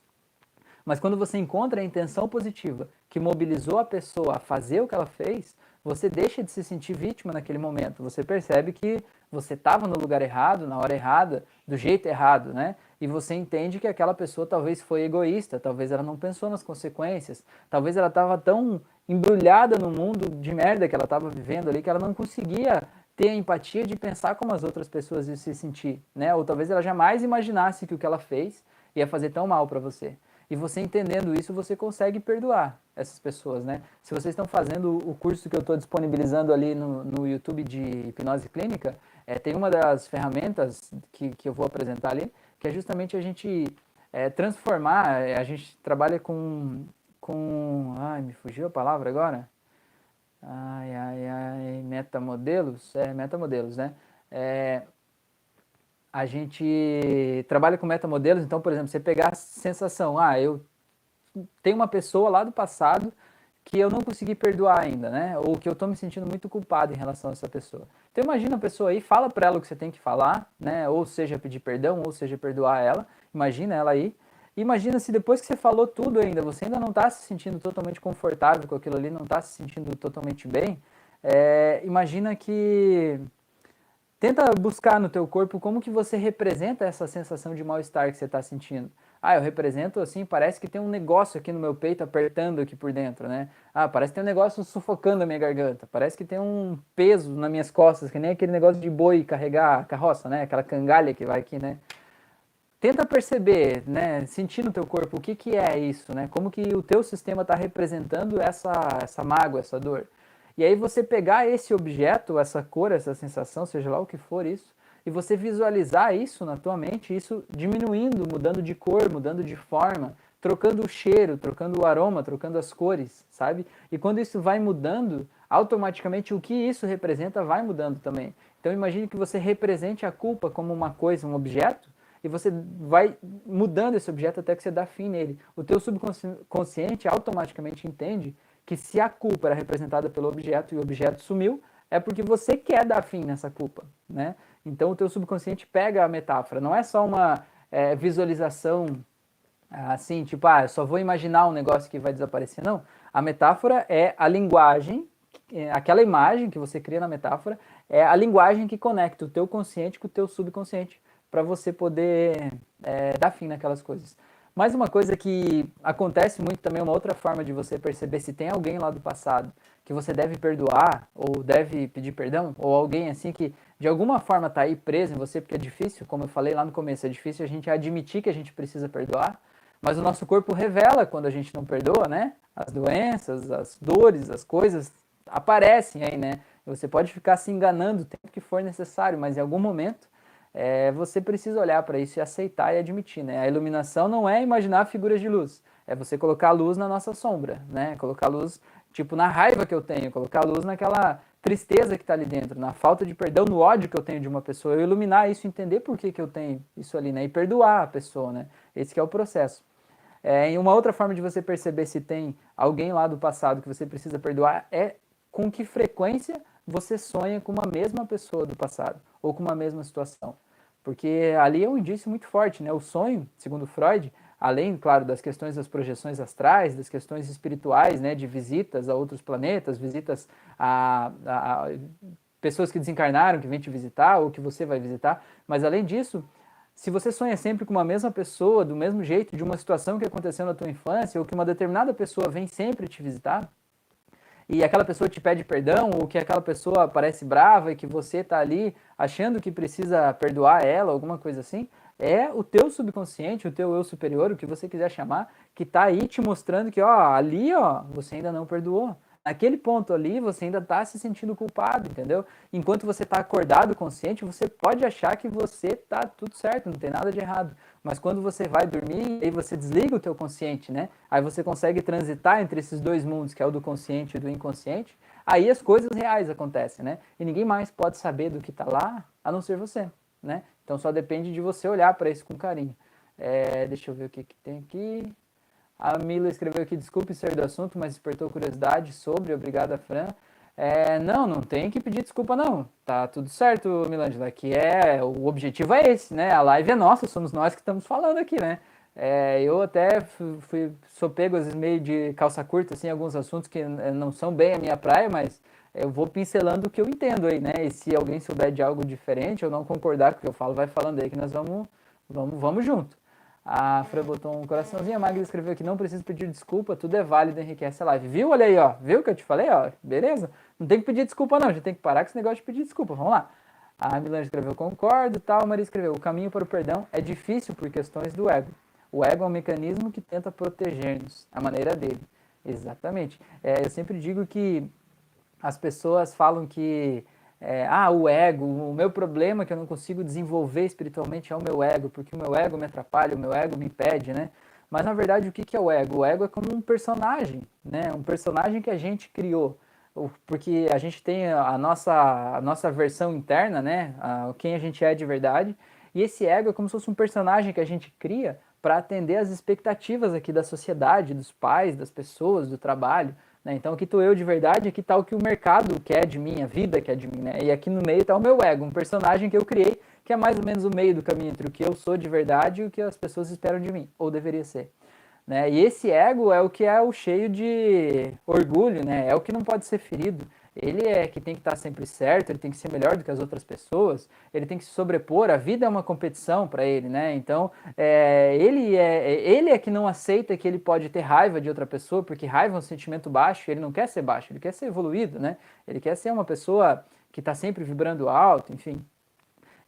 Mas quando você encontra a intenção positiva que mobilizou a pessoa a fazer o que ela fez, você deixa de se sentir vítima naquele momento. Você percebe que você estava no lugar errado, na hora errada, do jeito errado, né? E você entende que aquela pessoa talvez foi egoísta, talvez ela não pensou nas consequências, talvez ela estava tão embrulhada no mundo de merda que ela estava vivendo ali que ela não conseguia ter a empatia de pensar como as outras pessoas iam se sentir, né? Ou talvez ela jamais imaginasse que o que ela fez ia fazer tão mal para você. E você entendendo isso, você consegue perdoar essas pessoas, né? Se vocês estão fazendo o curso que eu estou disponibilizando ali no, no YouTube de hipnose clínica, é, tem uma das ferramentas que, que eu vou apresentar ali, que é justamente a gente é, transformar, é, a gente trabalha com, com... Ai, me fugiu a palavra agora? Ai, ai, ai, metamodelos? É, metamodelos, né? É, a gente trabalha com metamodelos, então, por exemplo, você pegar a sensação, ah, eu tenho uma pessoa lá do passado que eu não consegui perdoar ainda, né? Ou que eu estou me sentindo muito culpado em relação a essa pessoa. Então imagina a pessoa aí, fala para ela o que você tem que falar, né? Ou seja, pedir perdão, ou seja, perdoar ela. Imagina ela aí. Imagina se depois que você falou tudo ainda, você ainda não está se sentindo totalmente confortável com aquilo ali, não está se sentindo totalmente bem. É, imagina que Tenta buscar no teu corpo como que você representa essa sensação de mal-estar que você está sentindo. Ah, eu represento assim, parece que tem um negócio aqui no meu peito apertando aqui por dentro, né? Ah, parece que tem um negócio sufocando a minha garganta, parece que tem um peso nas minhas costas, que nem aquele negócio de boi carregar a carroça, né? Aquela cangalha que vai aqui, né? Tenta perceber, né? Sentir no teu corpo o que, que é isso, né? Como que o teu sistema está representando essa, essa mágoa, essa dor. E aí você pegar esse objeto, essa cor, essa sensação, seja lá o que for isso, e você visualizar isso na tua mente, isso diminuindo, mudando de cor, mudando de forma, trocando o cheiro, trocando o aroma, trocando as cores, sabe? E quando isso vai mudando, automaticamente o que isso representa vai mudando também. Então imagine que você represente a culpa como uma coisa, um objeto, e você vai mudando esse objeto até que você dá fim nele. O teu subconsciente automaticamente entende que se a culpa era representada pelo objeto e o objeto sumiu, é porque você quer dar fim nessa culpa, né? Então o teu subconsciente pega a metáfora, não é só uma é, visualização assim, tipo, ah, eu só vou imaginar um negócio que vai desaparecer, não. A metáfora é a linguagem, é, aquela imagem que você cria na metáfora, é a linguagem que conecta o teu consciente com o teu subconsciente para você poder é, dar fim naquelas coisas. Mais uma coisa que acontece muito também, uma outra forma de você perceber se tem alguém lá do passado que você deve perdoar ou deve pedir perdão, ou alguém assim que de alguma forma está aí preso em você, porque é difícil, como eu falei lá no começo, é difícil a gente admitir que a gente precisa perdoar, mas o nosso corpo revela quando a gente não perdoa, né? As doenças, as dores, as coisas aparecem aí, né? Você pode ficar se enganando o tempo que for necessário, mas em algum momento é, você precisa olhar para isso e aceitar e admitir, né? A iluminação não é imaginar figuras de luz, é você colocar luz na nossa sombra, né? Colocar luz, tipo, na raiva que eu tenho, colocar luz naquela tristeza que está ali dentro, na falta de perdão, no ódio que eu tenho de uma pessoa, eu iluminar isso, entender por que, que eu tenho isso ali, né? E perdoar a pessoa, né? Esse é o processo. É, e uma outra forma de você perceber se tem alguém lá do passado que você precisa perdoar é com que frequência você sonha com uma mesma pessoa do passado ou com uma mesma situação. Porque ali é um indício muito forte, né? O sonho, segundo Freud, além, claro, das questões das projeções astrais, das questões espirituais, né, de visitas a outros planetas, visitas a, a, a pessoas que desencarnaram, que vêm te visitar ou que você vai visitar, mas além disso, se você sonha sempre com uma mesma pessoa, do mesmo jeito, de uma situação que aconteceu na tua infância, ou que uma determinada pessoa vem sempre te visitar, e aquela pessoa te pede perdão, ou que aquela pessoa parece brava e que você está ali achando que precisa perdoar ela, alguma coisa assim, é o teu subconsciente, o teu eu superior, o que você quiser chamar, que está aí te mostrando que, ó, ali, ó, você ainda não perdoou. Naquele ponto ali, você ainda está se sentindo culpado, entendeu? Enquanto você está acordado, consciente, você pode achar que você está tudo certo, não tem nada de errado. Mas quando você vai dormir, aí você desliga o teu consciente, né? Aí você consegue transitar entre esses dois mundos, que é o do consciente e do inconsciente. Aí as coisas reais acontecem, né? E ninguém mais pode saber do que está lá, a não ser você, né? Então só depende de você olhar para isso com carinho. É, deixa eu ver o que, que tem aqui. A Mila escreveu aqui, desculpe ser do assunto, mas despertou curiosidade sobre, obrigada, Fran. É, não, não tem que pedir desculpa, não. Tá tudo certo, Milângela, que é, o objetivo é esse, né? A live é nossa, somos nós que estamos falando aqui, né? É, eu até fui, sou pego às vezes meio de calça curta, assim, alguns assuntos que não são bem a minha praia, mas eu vou pincelando o que eu entendo aí, né? E se alguém souber de algo diferente ou não concordar com o que eu falo, vai falando aí que nós vamos, vamos, vamos junto. A Fran botou um coraçãozinho, a Magda escreveu que não precisa pedir desculpa, tudo é válido, enriquece a live. Viu? Olha aí, ó. Viu o que eu te falei, ó? Beleza? Não tem que pedir desculpa, não. Já tem que parar com esse negócio de pedir desculpa. Vamos lá. A Milan escreveu concordo, tal. A Maria escreveu o caminho para o perdão é difícil por questões do ego. O ego é um mecanismo que tenta proteger-nos, a maneira dele. Exatamente. É, eu sempre digo que as pessoas falam que é, ah, o ego, o meu problema que eu não consigo desenvolver espiritualmente é o meu ego, porque o meu ego me atrapalha, o meu ego me impede, né? Mas na verdade, o que é o ego? O ego é como um personagem, né? Um personagem que a gente criou, porque a gente tem a nossa, a nossa versão interna, né? A, quem a gente é de verdade, e esse ego é como se fosse um personagem que a gente cria para atender às expectativas aqui da sociedade, dos pais, das pessoas, do trabalho. Né? Então aqui estou eu de verdade, aqui está o que o mercado quer de mim, a vida quer de mim. Né? E aqui no meio está o meu ego, um personagem que eu criei, que é mais ou menos o meio do caminho entre o que eu sou de verdade e o que as pessoas esperam de mim, ou deveria ser. Né? E esse ego é o que é o cheio de orgulho, né? é o que não pode ser ferido, ele é que tem que estar sempre certo, ele tem que ser melhor do que as outras pessoas, ele tem que se sobrepor, a vida é uma competição para ele, né? Então, é, ele, é, ele é que não aceita que ele pode ter raiva de outra pessoa, porque raiva é um sentimento baixo, ele não quer ser baixo, ele quer ser evoluído, né? Ele quer ser uma pessoa que está sempre vibrando alto, enfim.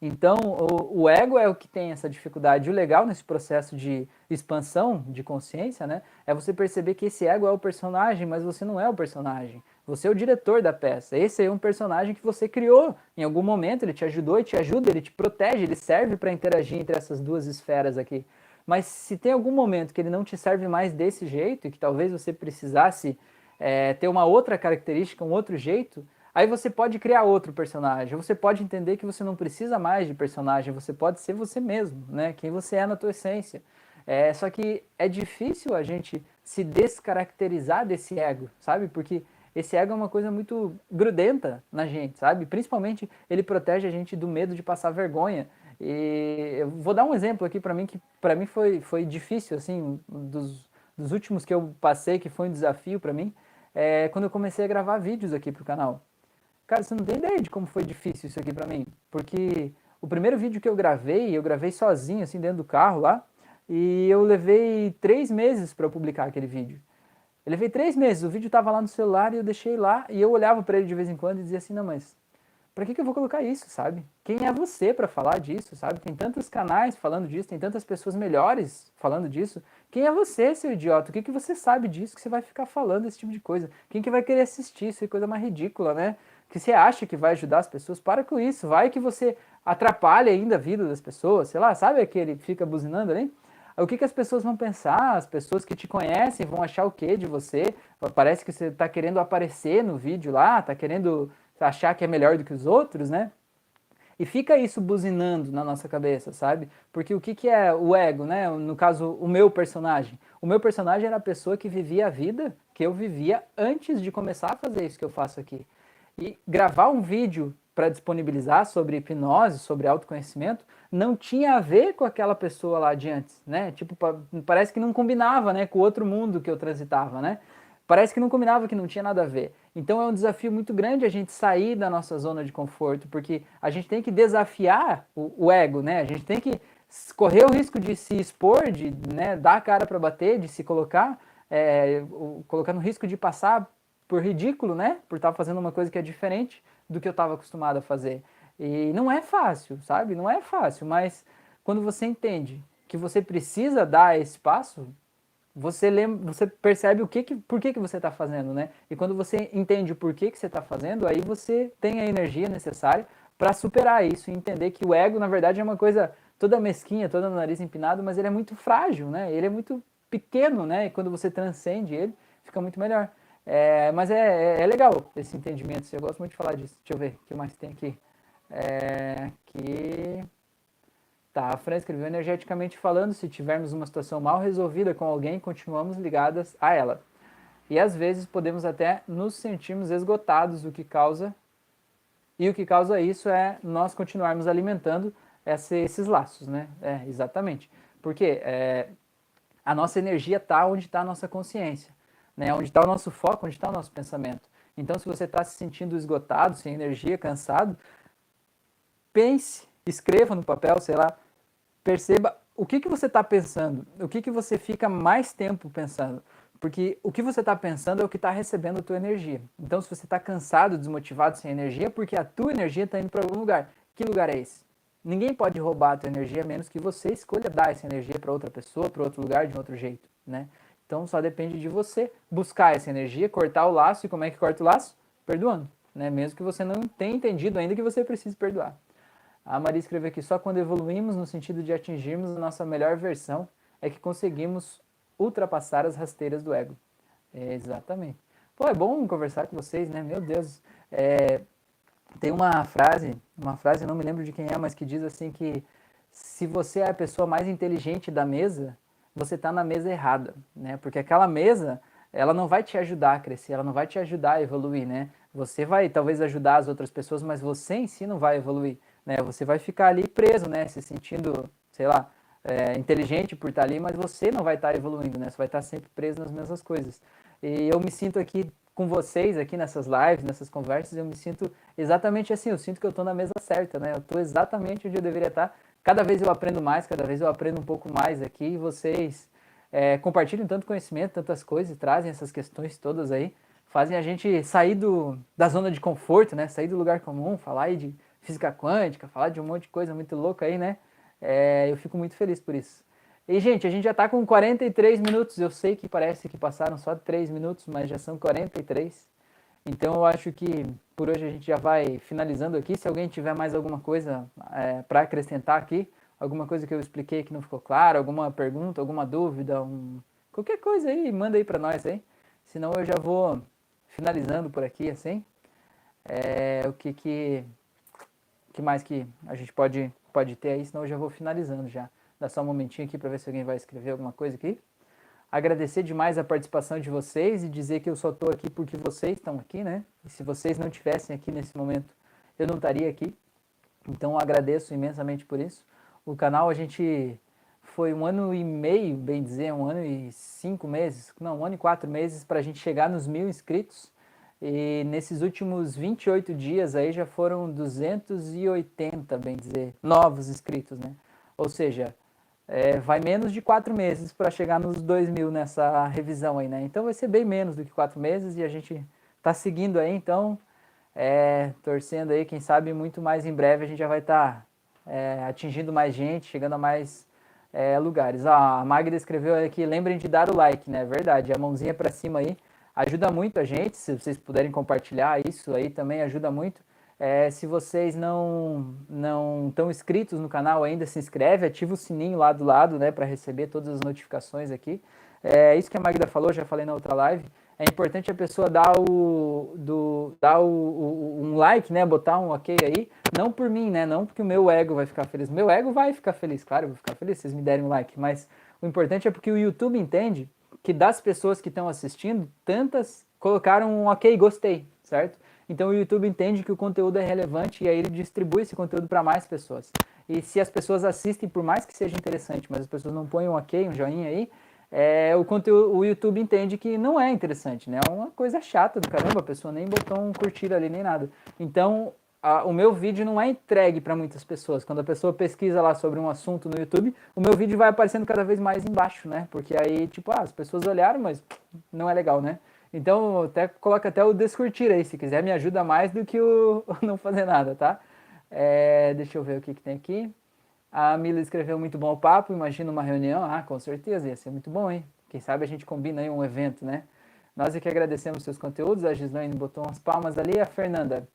Então, o, o, ego é o que tem essa dificuldade. O legal nesse processo de expansão de consciência, né, é você perceber que esse ego é o personagem, mas você não é o personagem. Você é o diretor da peça. Esse é um personagem que você criou. Em algum momento ele te ajudou e te ajuda, ele te protege, ele serve para interagir entre essas duas esferas aqui. Mas se tem algum momento que ele não te serve mais desse jeito e que talvez você precisasse é, ter uma outra característica, um outro jeito, aí você pode criar outro personagem. Você pode entender que você não precisa mais de personagem, você pode ser você mesmo, né? Quem você é na tua essência. É, só que é difícil a gente se descaracterizar desse ego, sabe? Porque esse ego é uma coisa muito grudenta na gente, sabe? Principalmente ele protege a gente do medo de passar vergonha. E eu vou dar um exemplo aqui para mim que para mim foi, foi difícil, assim, dos, dos últimos que eu passei, que foi um desafio para mim, é quando eu comecei a gravar vídeos aqui pro canal. Cara, você não tem ideia de como foi difícil isso aqui para mim, porque o primeiro vídeo que eu gravei, eu gravei sozinho, assim, dentro do carro lá, e eu levei três meses para publicar aquele vídeo. Eu levei três meses, o vídeo estava lá no celular e eu deixei lá e eu olhava para ele de vez em quando e dizia assim, não, mas para que, que eu vou colocar isso, sabe? Quem é você para falar disso, sabe? Tem tantos canais falando disso, tem tantas pessoas melhores falando disso. Quem é você, seu idiota? O que, que você sabe disso que você vai ficar falando esse tipo de coisa? Quem que vai querer assistir? Isso é coisa mais ridícula, né? Que você acha que vai ajudar as pessoas? Para com isso. Vai que você atrapalha ainda a vida das pessoas, sei lá, sabe aquele que fica buzinando ali? O que, que as pessoas vão pensar? As pessoas que te conhecem vão achar o que de você? Parece que você está querendo aparecer no vídeo lá, está querendo achar que é melhor do que os outros, né? E fica isso buzinando na nossa cabeça, sabe? Porque o que, que é o ego, né? No caso, o meu personagem. O meu personagem era a pessoa que vivia a vida que eu vivia antes de começar a fazer isso que eu faço aqui. E gravar um vídeo para disponibilizar sobre hipnose, sobre autoconhecimento, não tinha a ver com aquela pessoa lá de antes, né? Tipo, parece que não combinava, né, com o outro mundo que eu transitava, né? Parece que não combinava, que não tinha nada a ver. Então é um desafio muito grande a gente sair da nossa zona de conforto, porque a gente tem que desafiar o, o ego, né? A gente tem que correr o risco de se expor, de né, dar a cara para bater, de se colocar, é, no risco de passar por ridículo, né? Por estar fazendo uma coisa que é diferente do que eu estava acostumado a fazer. E não é fácil, sabe? Não é fácil, mas quando você entende que você precisa dar esse passo, você lembra, você percebe o que, que por que, que você está fazendo, né? E quando você entende o porquê que você está fazendo, aí você tem a energia necessária para superar isso e entender que o ego, na verdade, é uma coisa toda mesquinha, toda no nariz empinado, mas ele é muito frágil, né? Ele é muito pequeno, né? E quando você transcende ele, fica muito melhor. É, mas é, é, é, legal esse entendimento, eu gosto muito de falar disso. Deixa eu ver o que mais tem aqui. É, que Tá, a Fran escreveu energeticamente falando, se tivermos uma situação mal resolvida com alguém, continuamos ligadas a ela. E às vezes podemos até nos sentirmos esgotados, o que causa e o que causa isso é nós continuarmos alimentando esse, esses laços, né? É, exatamente. Porque é, a nossa energia está onde está a nossa consciência, né? Onde está o nosso foco, onde está o nosso pensamento. Então, se você está se sentindo esgotado, sem energia, cansado, pense, escreva no papel, sei lá, perceba o que, que você está pensando, o que, que você fica mais tempo pensando. Porque o que você está pensando é o que está recebendo a tua energia. Então, se você está cansado, desmotivado, sem energia, é porque a tua energia está indo para algum lugar. Que lugar é esse? Ninguém pode roubar a tua energia, a menos que você escolha dar essa energia para outra pessoa, para outro lugar, de um outro jeito, né? Então, só depende de você buscar essa energia, cortar o laço. E como é que corta o laço? Perdoando, né? Mesmo que você não tenha entendido ainda que você precisa perdoar. A Maria escreveu aqui: só quando evoluímos no sentido de atingirmos a nossa melhor versão é que conseguimos ultrapassar as rasteiras do ego. É, exatamente. Pô, é bom conversar com vocês, né? Meu Deus. É, tem uma frase, uma frase, não me lembro de quem é, mas que diz assim que se você é a pessoa mais inteligente da mesa, você está na mesa errada, né? Porque aquela mesa, ela não vai te ajudar a crescer, ela não vai te ajudar a evoluir, né? Você vai talvez ajudar as outras pessoas, mas você em si não vai evoluir né? Você vai ficar ali preso, né? Se sentindo, sei lá, é, inteligente por estar ali, mas você não vai estar evoluindo, né? Você vai estar sempre preso nas mesmas coisas. E eu me sinto aqui com vocês, aqui nessas lives, nessas conversas, eu me sinto exatamente assim. Eu sinto que eu estou na mesa certa, né? Eu estou exatamente onde eu deveria estar. Cada vez eu aprendo mais, cada vez eu aprendo um pouco mais aqui. E vocês é, compartilham tanto conhecimento, tantas coisas, trazem essas questões todas aí, fazem a gente sair do, da zona de conforto, né? Sair do lugar comum, falar aí de física quântica, falar de um monte de coisa muito louca aí, né? É, eu fico muito feliz por isso. E, gente, a gente já está com 43 minutos. Eu sei que parece que passaram só 3 minutos, mas já são 43. Então, eu acho que por hoje a gente já vai finalizando aqui. Se alguém tiver mais alguma coisa é, para acrescentar aqui, alguma coisa que eu expliquei que não ficou claro, alguma pergunta, alguma dúvida, um... qualquer coisa aí, manda aí para nós aí. Senão eu já vou finalizando por aqui, assim. É, o que que que mais que a gente pode, pode ter aí, senão eu já vou finalizando já. Dá só um momentinho aqui para ver se alguém vai escrever alguma coisa aqui. Agradecer demais a participação de vocês e dizer que eu só estou aqui porque vocês estão aqui, né? E se vocês não tivessem aqui nesse momento, eu não estaria aqui. Então agradeço imensamente por isso. O canal a gente foi um ano e meio, bem dizer, um ano e cinco meses, não, um ano e quatro meses para a gente chegar nos mil inscritos. E nesses últimos 28 dias aí já foram 280, bem dizer, novos inscritos, né? Ou seja, é, vai menos de quatro meses para chegar nos 2 mil nessa revisão aí, né? Então vai ser bem menos do que quatro meses e a gente tá seguindo aí, então é, torcendo aí, quem sabe muito mais em breve a gente já vai estar tá, é, atingindo mais gente, chegando a mais é, lugares. Ah, a Magda escreveu aqui, lembrem de dar o like, né? Verdade, a mãozinha para cima aí ajuda muito a gente, se vocês puderem compartilhar isso aí também ajuda muito. É, se vocês não não estão inscritos no canal ainda, se inscreve, ativa o sininho lá do lado, né, para receber todas as notificações aqui. É isso que a Magda falou, já falei na outra live. é importante a pessoa dar o, do, dar o, o, um like, né? Botar um ok aí. Não por mim, né? Não porque o meu ego vai ficar feliz. Meu ego vai ficar feliz, claro, eu vou ficar feliz se vocês me derem um like. Mas o importante é porque o YouTube entende que das pessoas que estão assistindo, tantas colocaram um ok, gostei, certo? Então o YouTube entende que o conteúdo é relevante e aí ele distribui esse conteúdo para mais pessoas. E se as pessoas assistem, por mais que seja interessante, mas as pessoas não põem um ok, um joinha aí, é, o conteúdo, o YouTube entende que não é interessante, né? É uma coisa chata do caramba, a pessoa nem botou um curtir ali nem nada. Então, a, o meu vídeo não é entregue para muitas pessoas. Quando a pessoa pesquisa lá sobre um assunto no YouTube, o meu vídeo vai aparecendo cada vez mais embaixo, né? Porque aí, tipo, ah, as pessoas olharam, mas não é legal, né? Então, até coloca até o descurtir aí, se quiser, me ajuda mais do que [laughs] o, não fazer nada, tá? É, deixa eu ver o que, que tem aqui. A Mila escreveu muito bom o papo, imagina uma reunião. Ah, com certeza, ia ser muito bom, hein? Quem sabe a gente combina aí um evento, né? Nós é que agradecemos seus conteúdos. A Gislaine botou umas palmas ali. A Fernanda,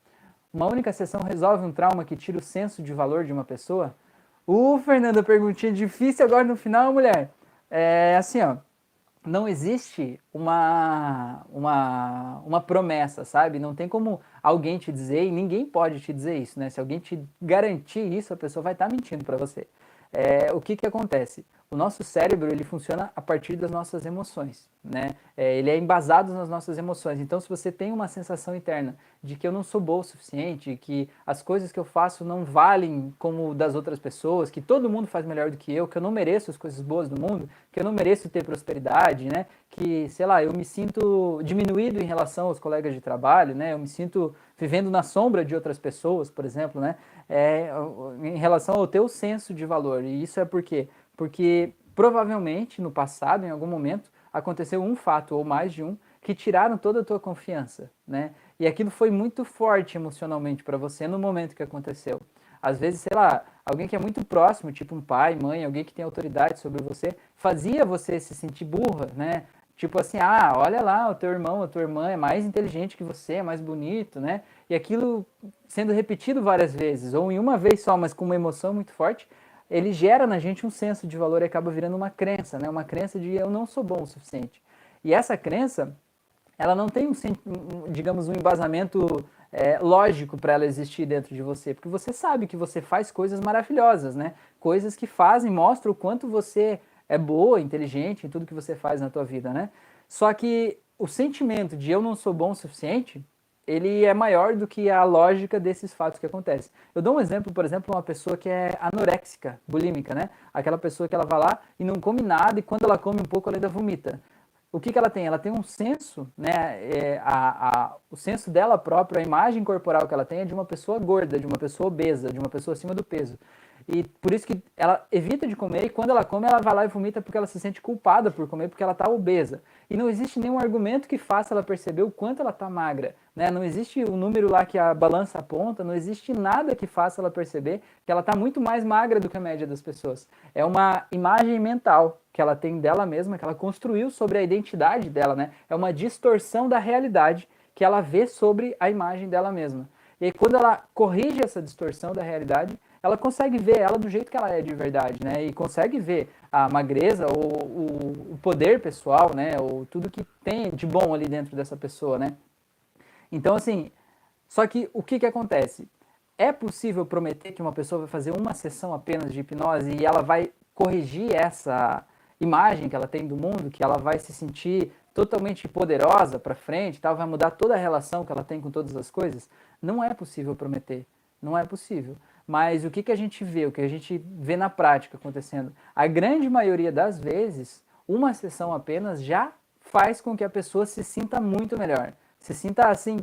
uma única sessão resolve um trauma que tira o senso de valor de uma pessoa? Uh, Fernanda, perguntinha difícil agora no final, mulher. É assim, ó não existe uma, uma, uma promessa, sabe? Não tem como alguém te dizer, e ninguém pode te dizer isso, né? Se alguém te garantir isso, a pessoa vai estar tá mentindo para você. É, o que, que acontece? O nosso cérebro ele funciona a partir das nossas emoções, né? É, ele é embasado nas nossas emoções. Então, se você tem uma sensação interna de que eu não sou bom o suficiente, que as coisas que eu faço não valem como das outras pessoas, que todo mundo faz melhor do que eu, que eu não mereço as coisas boas do mundo, que eu não mereço ter prosperidade, né? Que, sei lá, eu me sinto diminuído em relação aos colegas de trabalho, né? Eu me sinto vivendo na sombra de outras pessoas, por exemplo, né? É, em relação ao teu senso de valor. E isso é por quê? Porque provavelmente no passado, em algum momento, aconteceu um fato ou mais de um que tiraram toda a tua confiança, né? E aquilo foi muito forte emocionalmente para você no momento que aconteceu. Às vezes, sei lá, alguém que é muito próximo, tipo um pai, mãe, alguém que tem autoridade sobre você, fazia você se sentir burra, né? Tipo assim, ah, olha lá, o teu irmão, a tua irmã é mais inteligente que você, é mais bonito, né? E aquilo sendo repetido várias vezes, ou em uma vez só, mas com uma emoção muito forte, ele gera na gente um senso de valor e acaba virando uma crença, né? Uma crença de eu não sou bom o suficiente. E essa crença, ela não tem um, digamos, um embasamento é, lógico para ela existir dentro de você, porque você sabe que você faz coisas maravilhosas, né? Coisas que fazem, mostram o quanto você é boa, inteligente em tudo que você faz na tua vida, né? Só que o sentimento de eu não sou bom o suficiente, ele é maior do que a lógica desses fatos que acontecem. Eu dou um exemplo, por exemplo, uma pessoa que é anoréxica, bulímica, né? Aquela pessoa que ela vai lá e não come nada e quando ela come um pouco ela ainda vomita. O que, que ela tem? Ela tem um senso, né? É, a, a, o senso dela própria, a imagem corporal que ela tem é de uma pessoa gorda, de uma pessoa obesa, de uma pessoa acima do peso. E por isso que ela evita de comer e quando ela come, ela vai lá e vomita porque ela se sente culpada por comer, porque ela está obesa. E não existe nenhum argumento que faça ela perceber o quanto ela está magra. Né? Não existe o um número lá que a balança aponta, não existe nada que faça ela perceber que ela está muito mais magra do que a média das pessoas. É uma imagem mental que ela tem dela mesma, que ela construiu sobre a identidade dela. Né? É uma distorção da realidade que ela vê sobre a imagem dela mesma. E aí, quando ela corrige essa distorção da realidade, ela consegue ver ela do jeito que ela é de verdade, né? E consegue ver a magreza, ou o, o poder pessoal, né? Ou tudo que tem de bom ali dentro dessa pessoa, né? Então, assim, só que o que, que acontece? É possível prometer que uma pessoa vai fazer uma sessão apenas de hipnose e ela vai corrigir essa imagem que ela tem do mundo, que ela vai se sentir totalmente poderosa para frente, tal, vai mudar toda a relação que ela tem com todas as coisas? Não é possível prometer. Não é possível. Mas o que, que a gente vê, o que a gente vê na prática acontecendo? A grande maioria das vezes, uma sessão apenas já faz com que a pessoa se sinta muito melhor. Se sinta assim,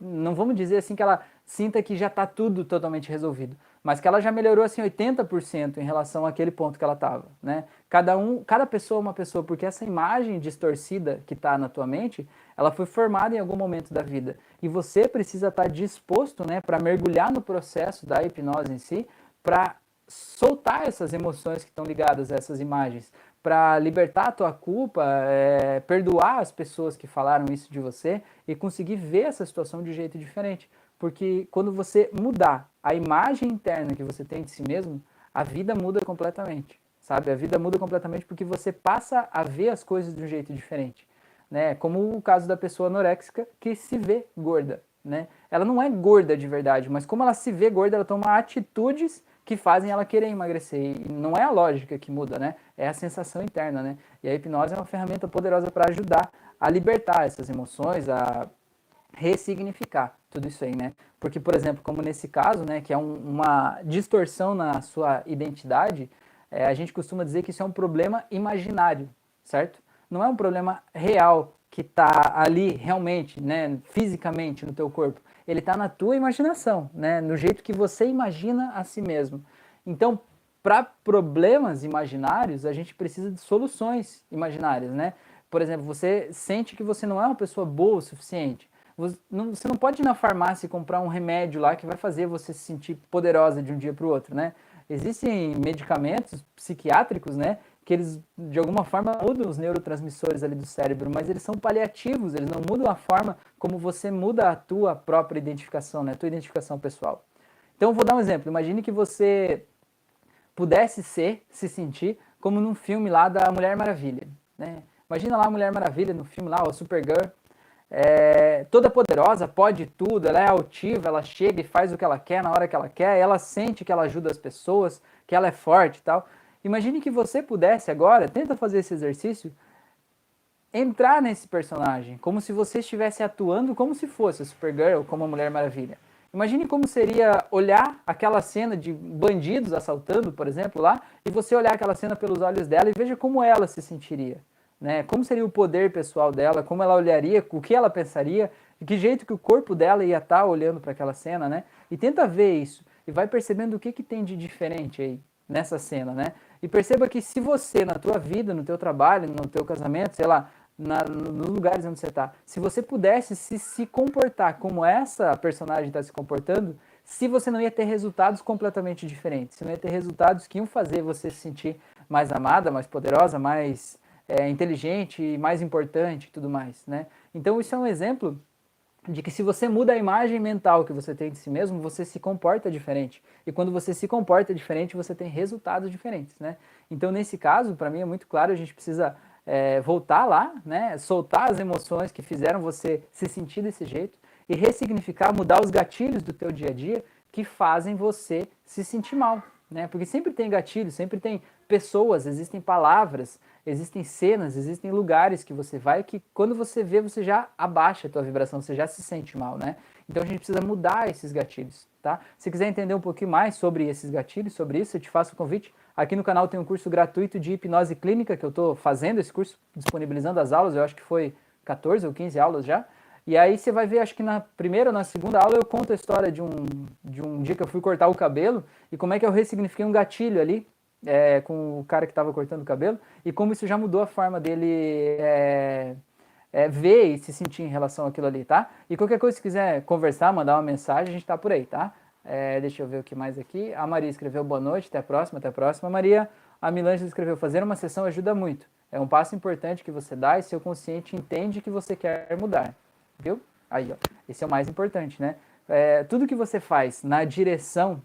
não vamos dizer assim que ela sinta que já está tudo totalmente resolvido, mas que ela já melhorou assim 80% em relação àquele ponto que ela estava, né? Cada um, cada pessoa é uma pessoa, porque essa imagem distorcida que está na tua mente, ela foi formada em algum momento da vida. E você precisa estar disposto né, para mergulhar no processo da hipnose em si, para soltar essas emoções que estão ligadas a essas imagens, para libertar a tua culpa, é, perdoar as pessoas que falaram isso de você e conseguir ver essa situação de um jeito diferente. Porque quando você mudar a imagem interna que você tem de si mesmo, a vida muda completamente, sabe? A vida muda completamente porque você passa a ver as coisas de um jeito diferente. né? Como o caso da pessoa anoréxica que se vê gorda, né? Ela não é gorda de verdade, mas como ela se vê gorda, ela toma atitudes que fazem ela querer emagrecer. E não é a lógica que muda, né? É a sensação interna, né? E a hipnose é uma ferramenta poderosa para ajudar a libertar essas emoções, a ressignificar tudo isso aí, né? Porque, por exemplo, como nesse caso, né, que é um, uma distorção na sua identidade, é, a gente costuma dizer que isso é um problema imaginário, certo? Não é um problema real que está ali realmente, né, fisicamente no teu corpo. Ele está na tua imaginação, né, no jeito que você imagina a si mesmo. Então, para problemas imaginários, a gente precisa de soluções imaginárias, né? Por exemplo, você sente que você não é uma pessoa boa o suficiente. Você não, pode ir na farmácia e comprar um remédio lá que vai fazer você se sentir poderosa de um dia para o outro, né? Existem medicamentos psiquiátricos, né, que eles de alguma forma mudam os neurotransmissores ali do cérebro, mas eles são paliativos, eles não mudam a forma como você muda a tua própria identificação, né, a tua identificação pessoal. Então, vou dar um exemplo. Imagine que você pudesse ser, se sentir como num filme lá da Mulher Maravilha, né? Imagina lá a Mulher Maravilha no filme lá, o Supergirl, é, toda poderosa, pode tudo, ela é altiva, ela chega e faz o que ela quer na hora que ela quer, ela sente que ela ajuda as pessoas, que ela é forte e tal. Imagine que você pudesse agora, tenta fazer esse exercício, entrar nesse personagem, como se você estivesse atuando como se fosse a Supergirl, como a Mulher Maravilha. Imagine como seria olhar aquela cena de bandidos assaltando, por exemplo, lá, e você olhar aquela cena pelos olhos dela e veja como ela se sentiria né? Como seria o poder pessoal dela, como ela olharia, o que ela pensaria, de que jeito que o corpo dela ia estar tá olhando para aquela cena, né? E tenta ver isso e vai percebendo o que que tem de diferente aí nessa cena, né? E perceba que se você na tua vida, no teu trabalho, no teu casamento, sei lá, na, nos lugares onde você está, se você pudesse se, se comportar como essa personagem está se comportando, se você não ia ter resultados completamente diferentes, você não ia ter resultados que iam fazer você se sentir mais amada, mais poderosa, mais é, inteligente, mais importante e tudo mais, né? Então isso é um exemplo de que se você muda a imagem mental que você tem de si mesmo, você se comporta diferente. E quando você se comporta diferente, você tem resultados diferentes, né? Então nesse caso, para mim é muito claro, a gente precisa é, voltar lá, né? Soltar as emoções que fizeram você se sentir desse jeito e ressignificar, mudar os gatilhos do teu dia a dia que fazem você se sentir mal, né? Porque sempre tem gatilhos, sempre tem pessoas, existem palavras, existem cenas, existem lugares que você vai que quando você vê, você já abaixa a tua vibração, você já se sente mal, né? Então a gente precisa mudar esses gatilhos, tá? Se quiser entender um pouquinho mais sobre esses gatilhos, sobre isso, eu te faço o convite. Aqui no canal tem um curso gratuito de hipnose clínica que eu estou fazendo esse curso, disponibilizando as aulas, eu acho que foi 14 ou 15 aulas já. E aí você vai ver, acho que na primeira ou na segunda aula eu conto a história de um, de um dia que eu fui cortar o cabelo e como é que eu ressignifiquei um gatilho ali é, com o cara que estava cortando o cabelo e como isso já mudou a forma dele é, é, ver e se sentir em relação àquilo ali, tá? E qualquer coisa, se quiser conversar, mandar uma mensagem, a gente tá por aí, tá? É, deixa eu ver o que mais aqui. A Maria escreveu boa noite, até a próxima, até a próxima, Maria. A Milângela escreveu: fazer uma sessão ajuda muito. É um passo importante que você dá e seu consciente entende que você quer mudar, viu? Aí, ó, esse é o mais importante, né? É, tudo que você faz na direção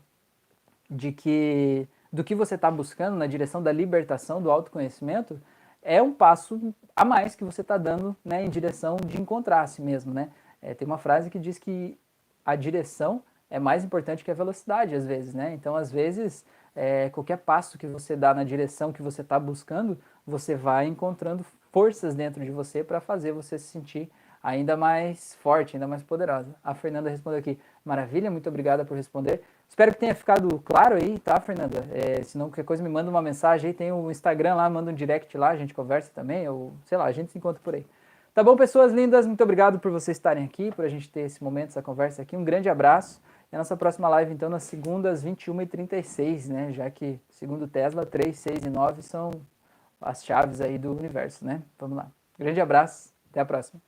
de que do que você está buscando na direção da libertação, do autoconhecimento, é um passo a mais que você está dando né, em direção de encontrar a si mesmo. Né? É, tem uma frase que diz que a direção é mais importante que a velocidade, às vezes. Né? Então, às vezes, é, qualquer passo que você dá na direção que você está buscando, você vai encontrando forças dentro de você para fazer você se sentir ainda mais forte, ainda mais poderosa. A Fernanda respondeu aqui, maravilha, muito obrigada por responder. Espero que tenha ficado claro aí, tá, Fernanda? É, se não, qualquer coisa me manda uma mensagem aí, tem o Instagram lá, manda um direct lá, a gente conversa também, ou sei lá, a gente se encontra por aí. Tá bom, pessoas lindas? Muito obrigado por vocês estarem aqui, por a gente ter esse momento, essa conversa aqui. Um grande abraço. E a nossa próxima live, então, nas segundas, 21h36, né? Já que, segundo Tesla, 3, 6 e 9 são as chaves aí do universo, né? Vamos lá. Grande abraço, até a próxima.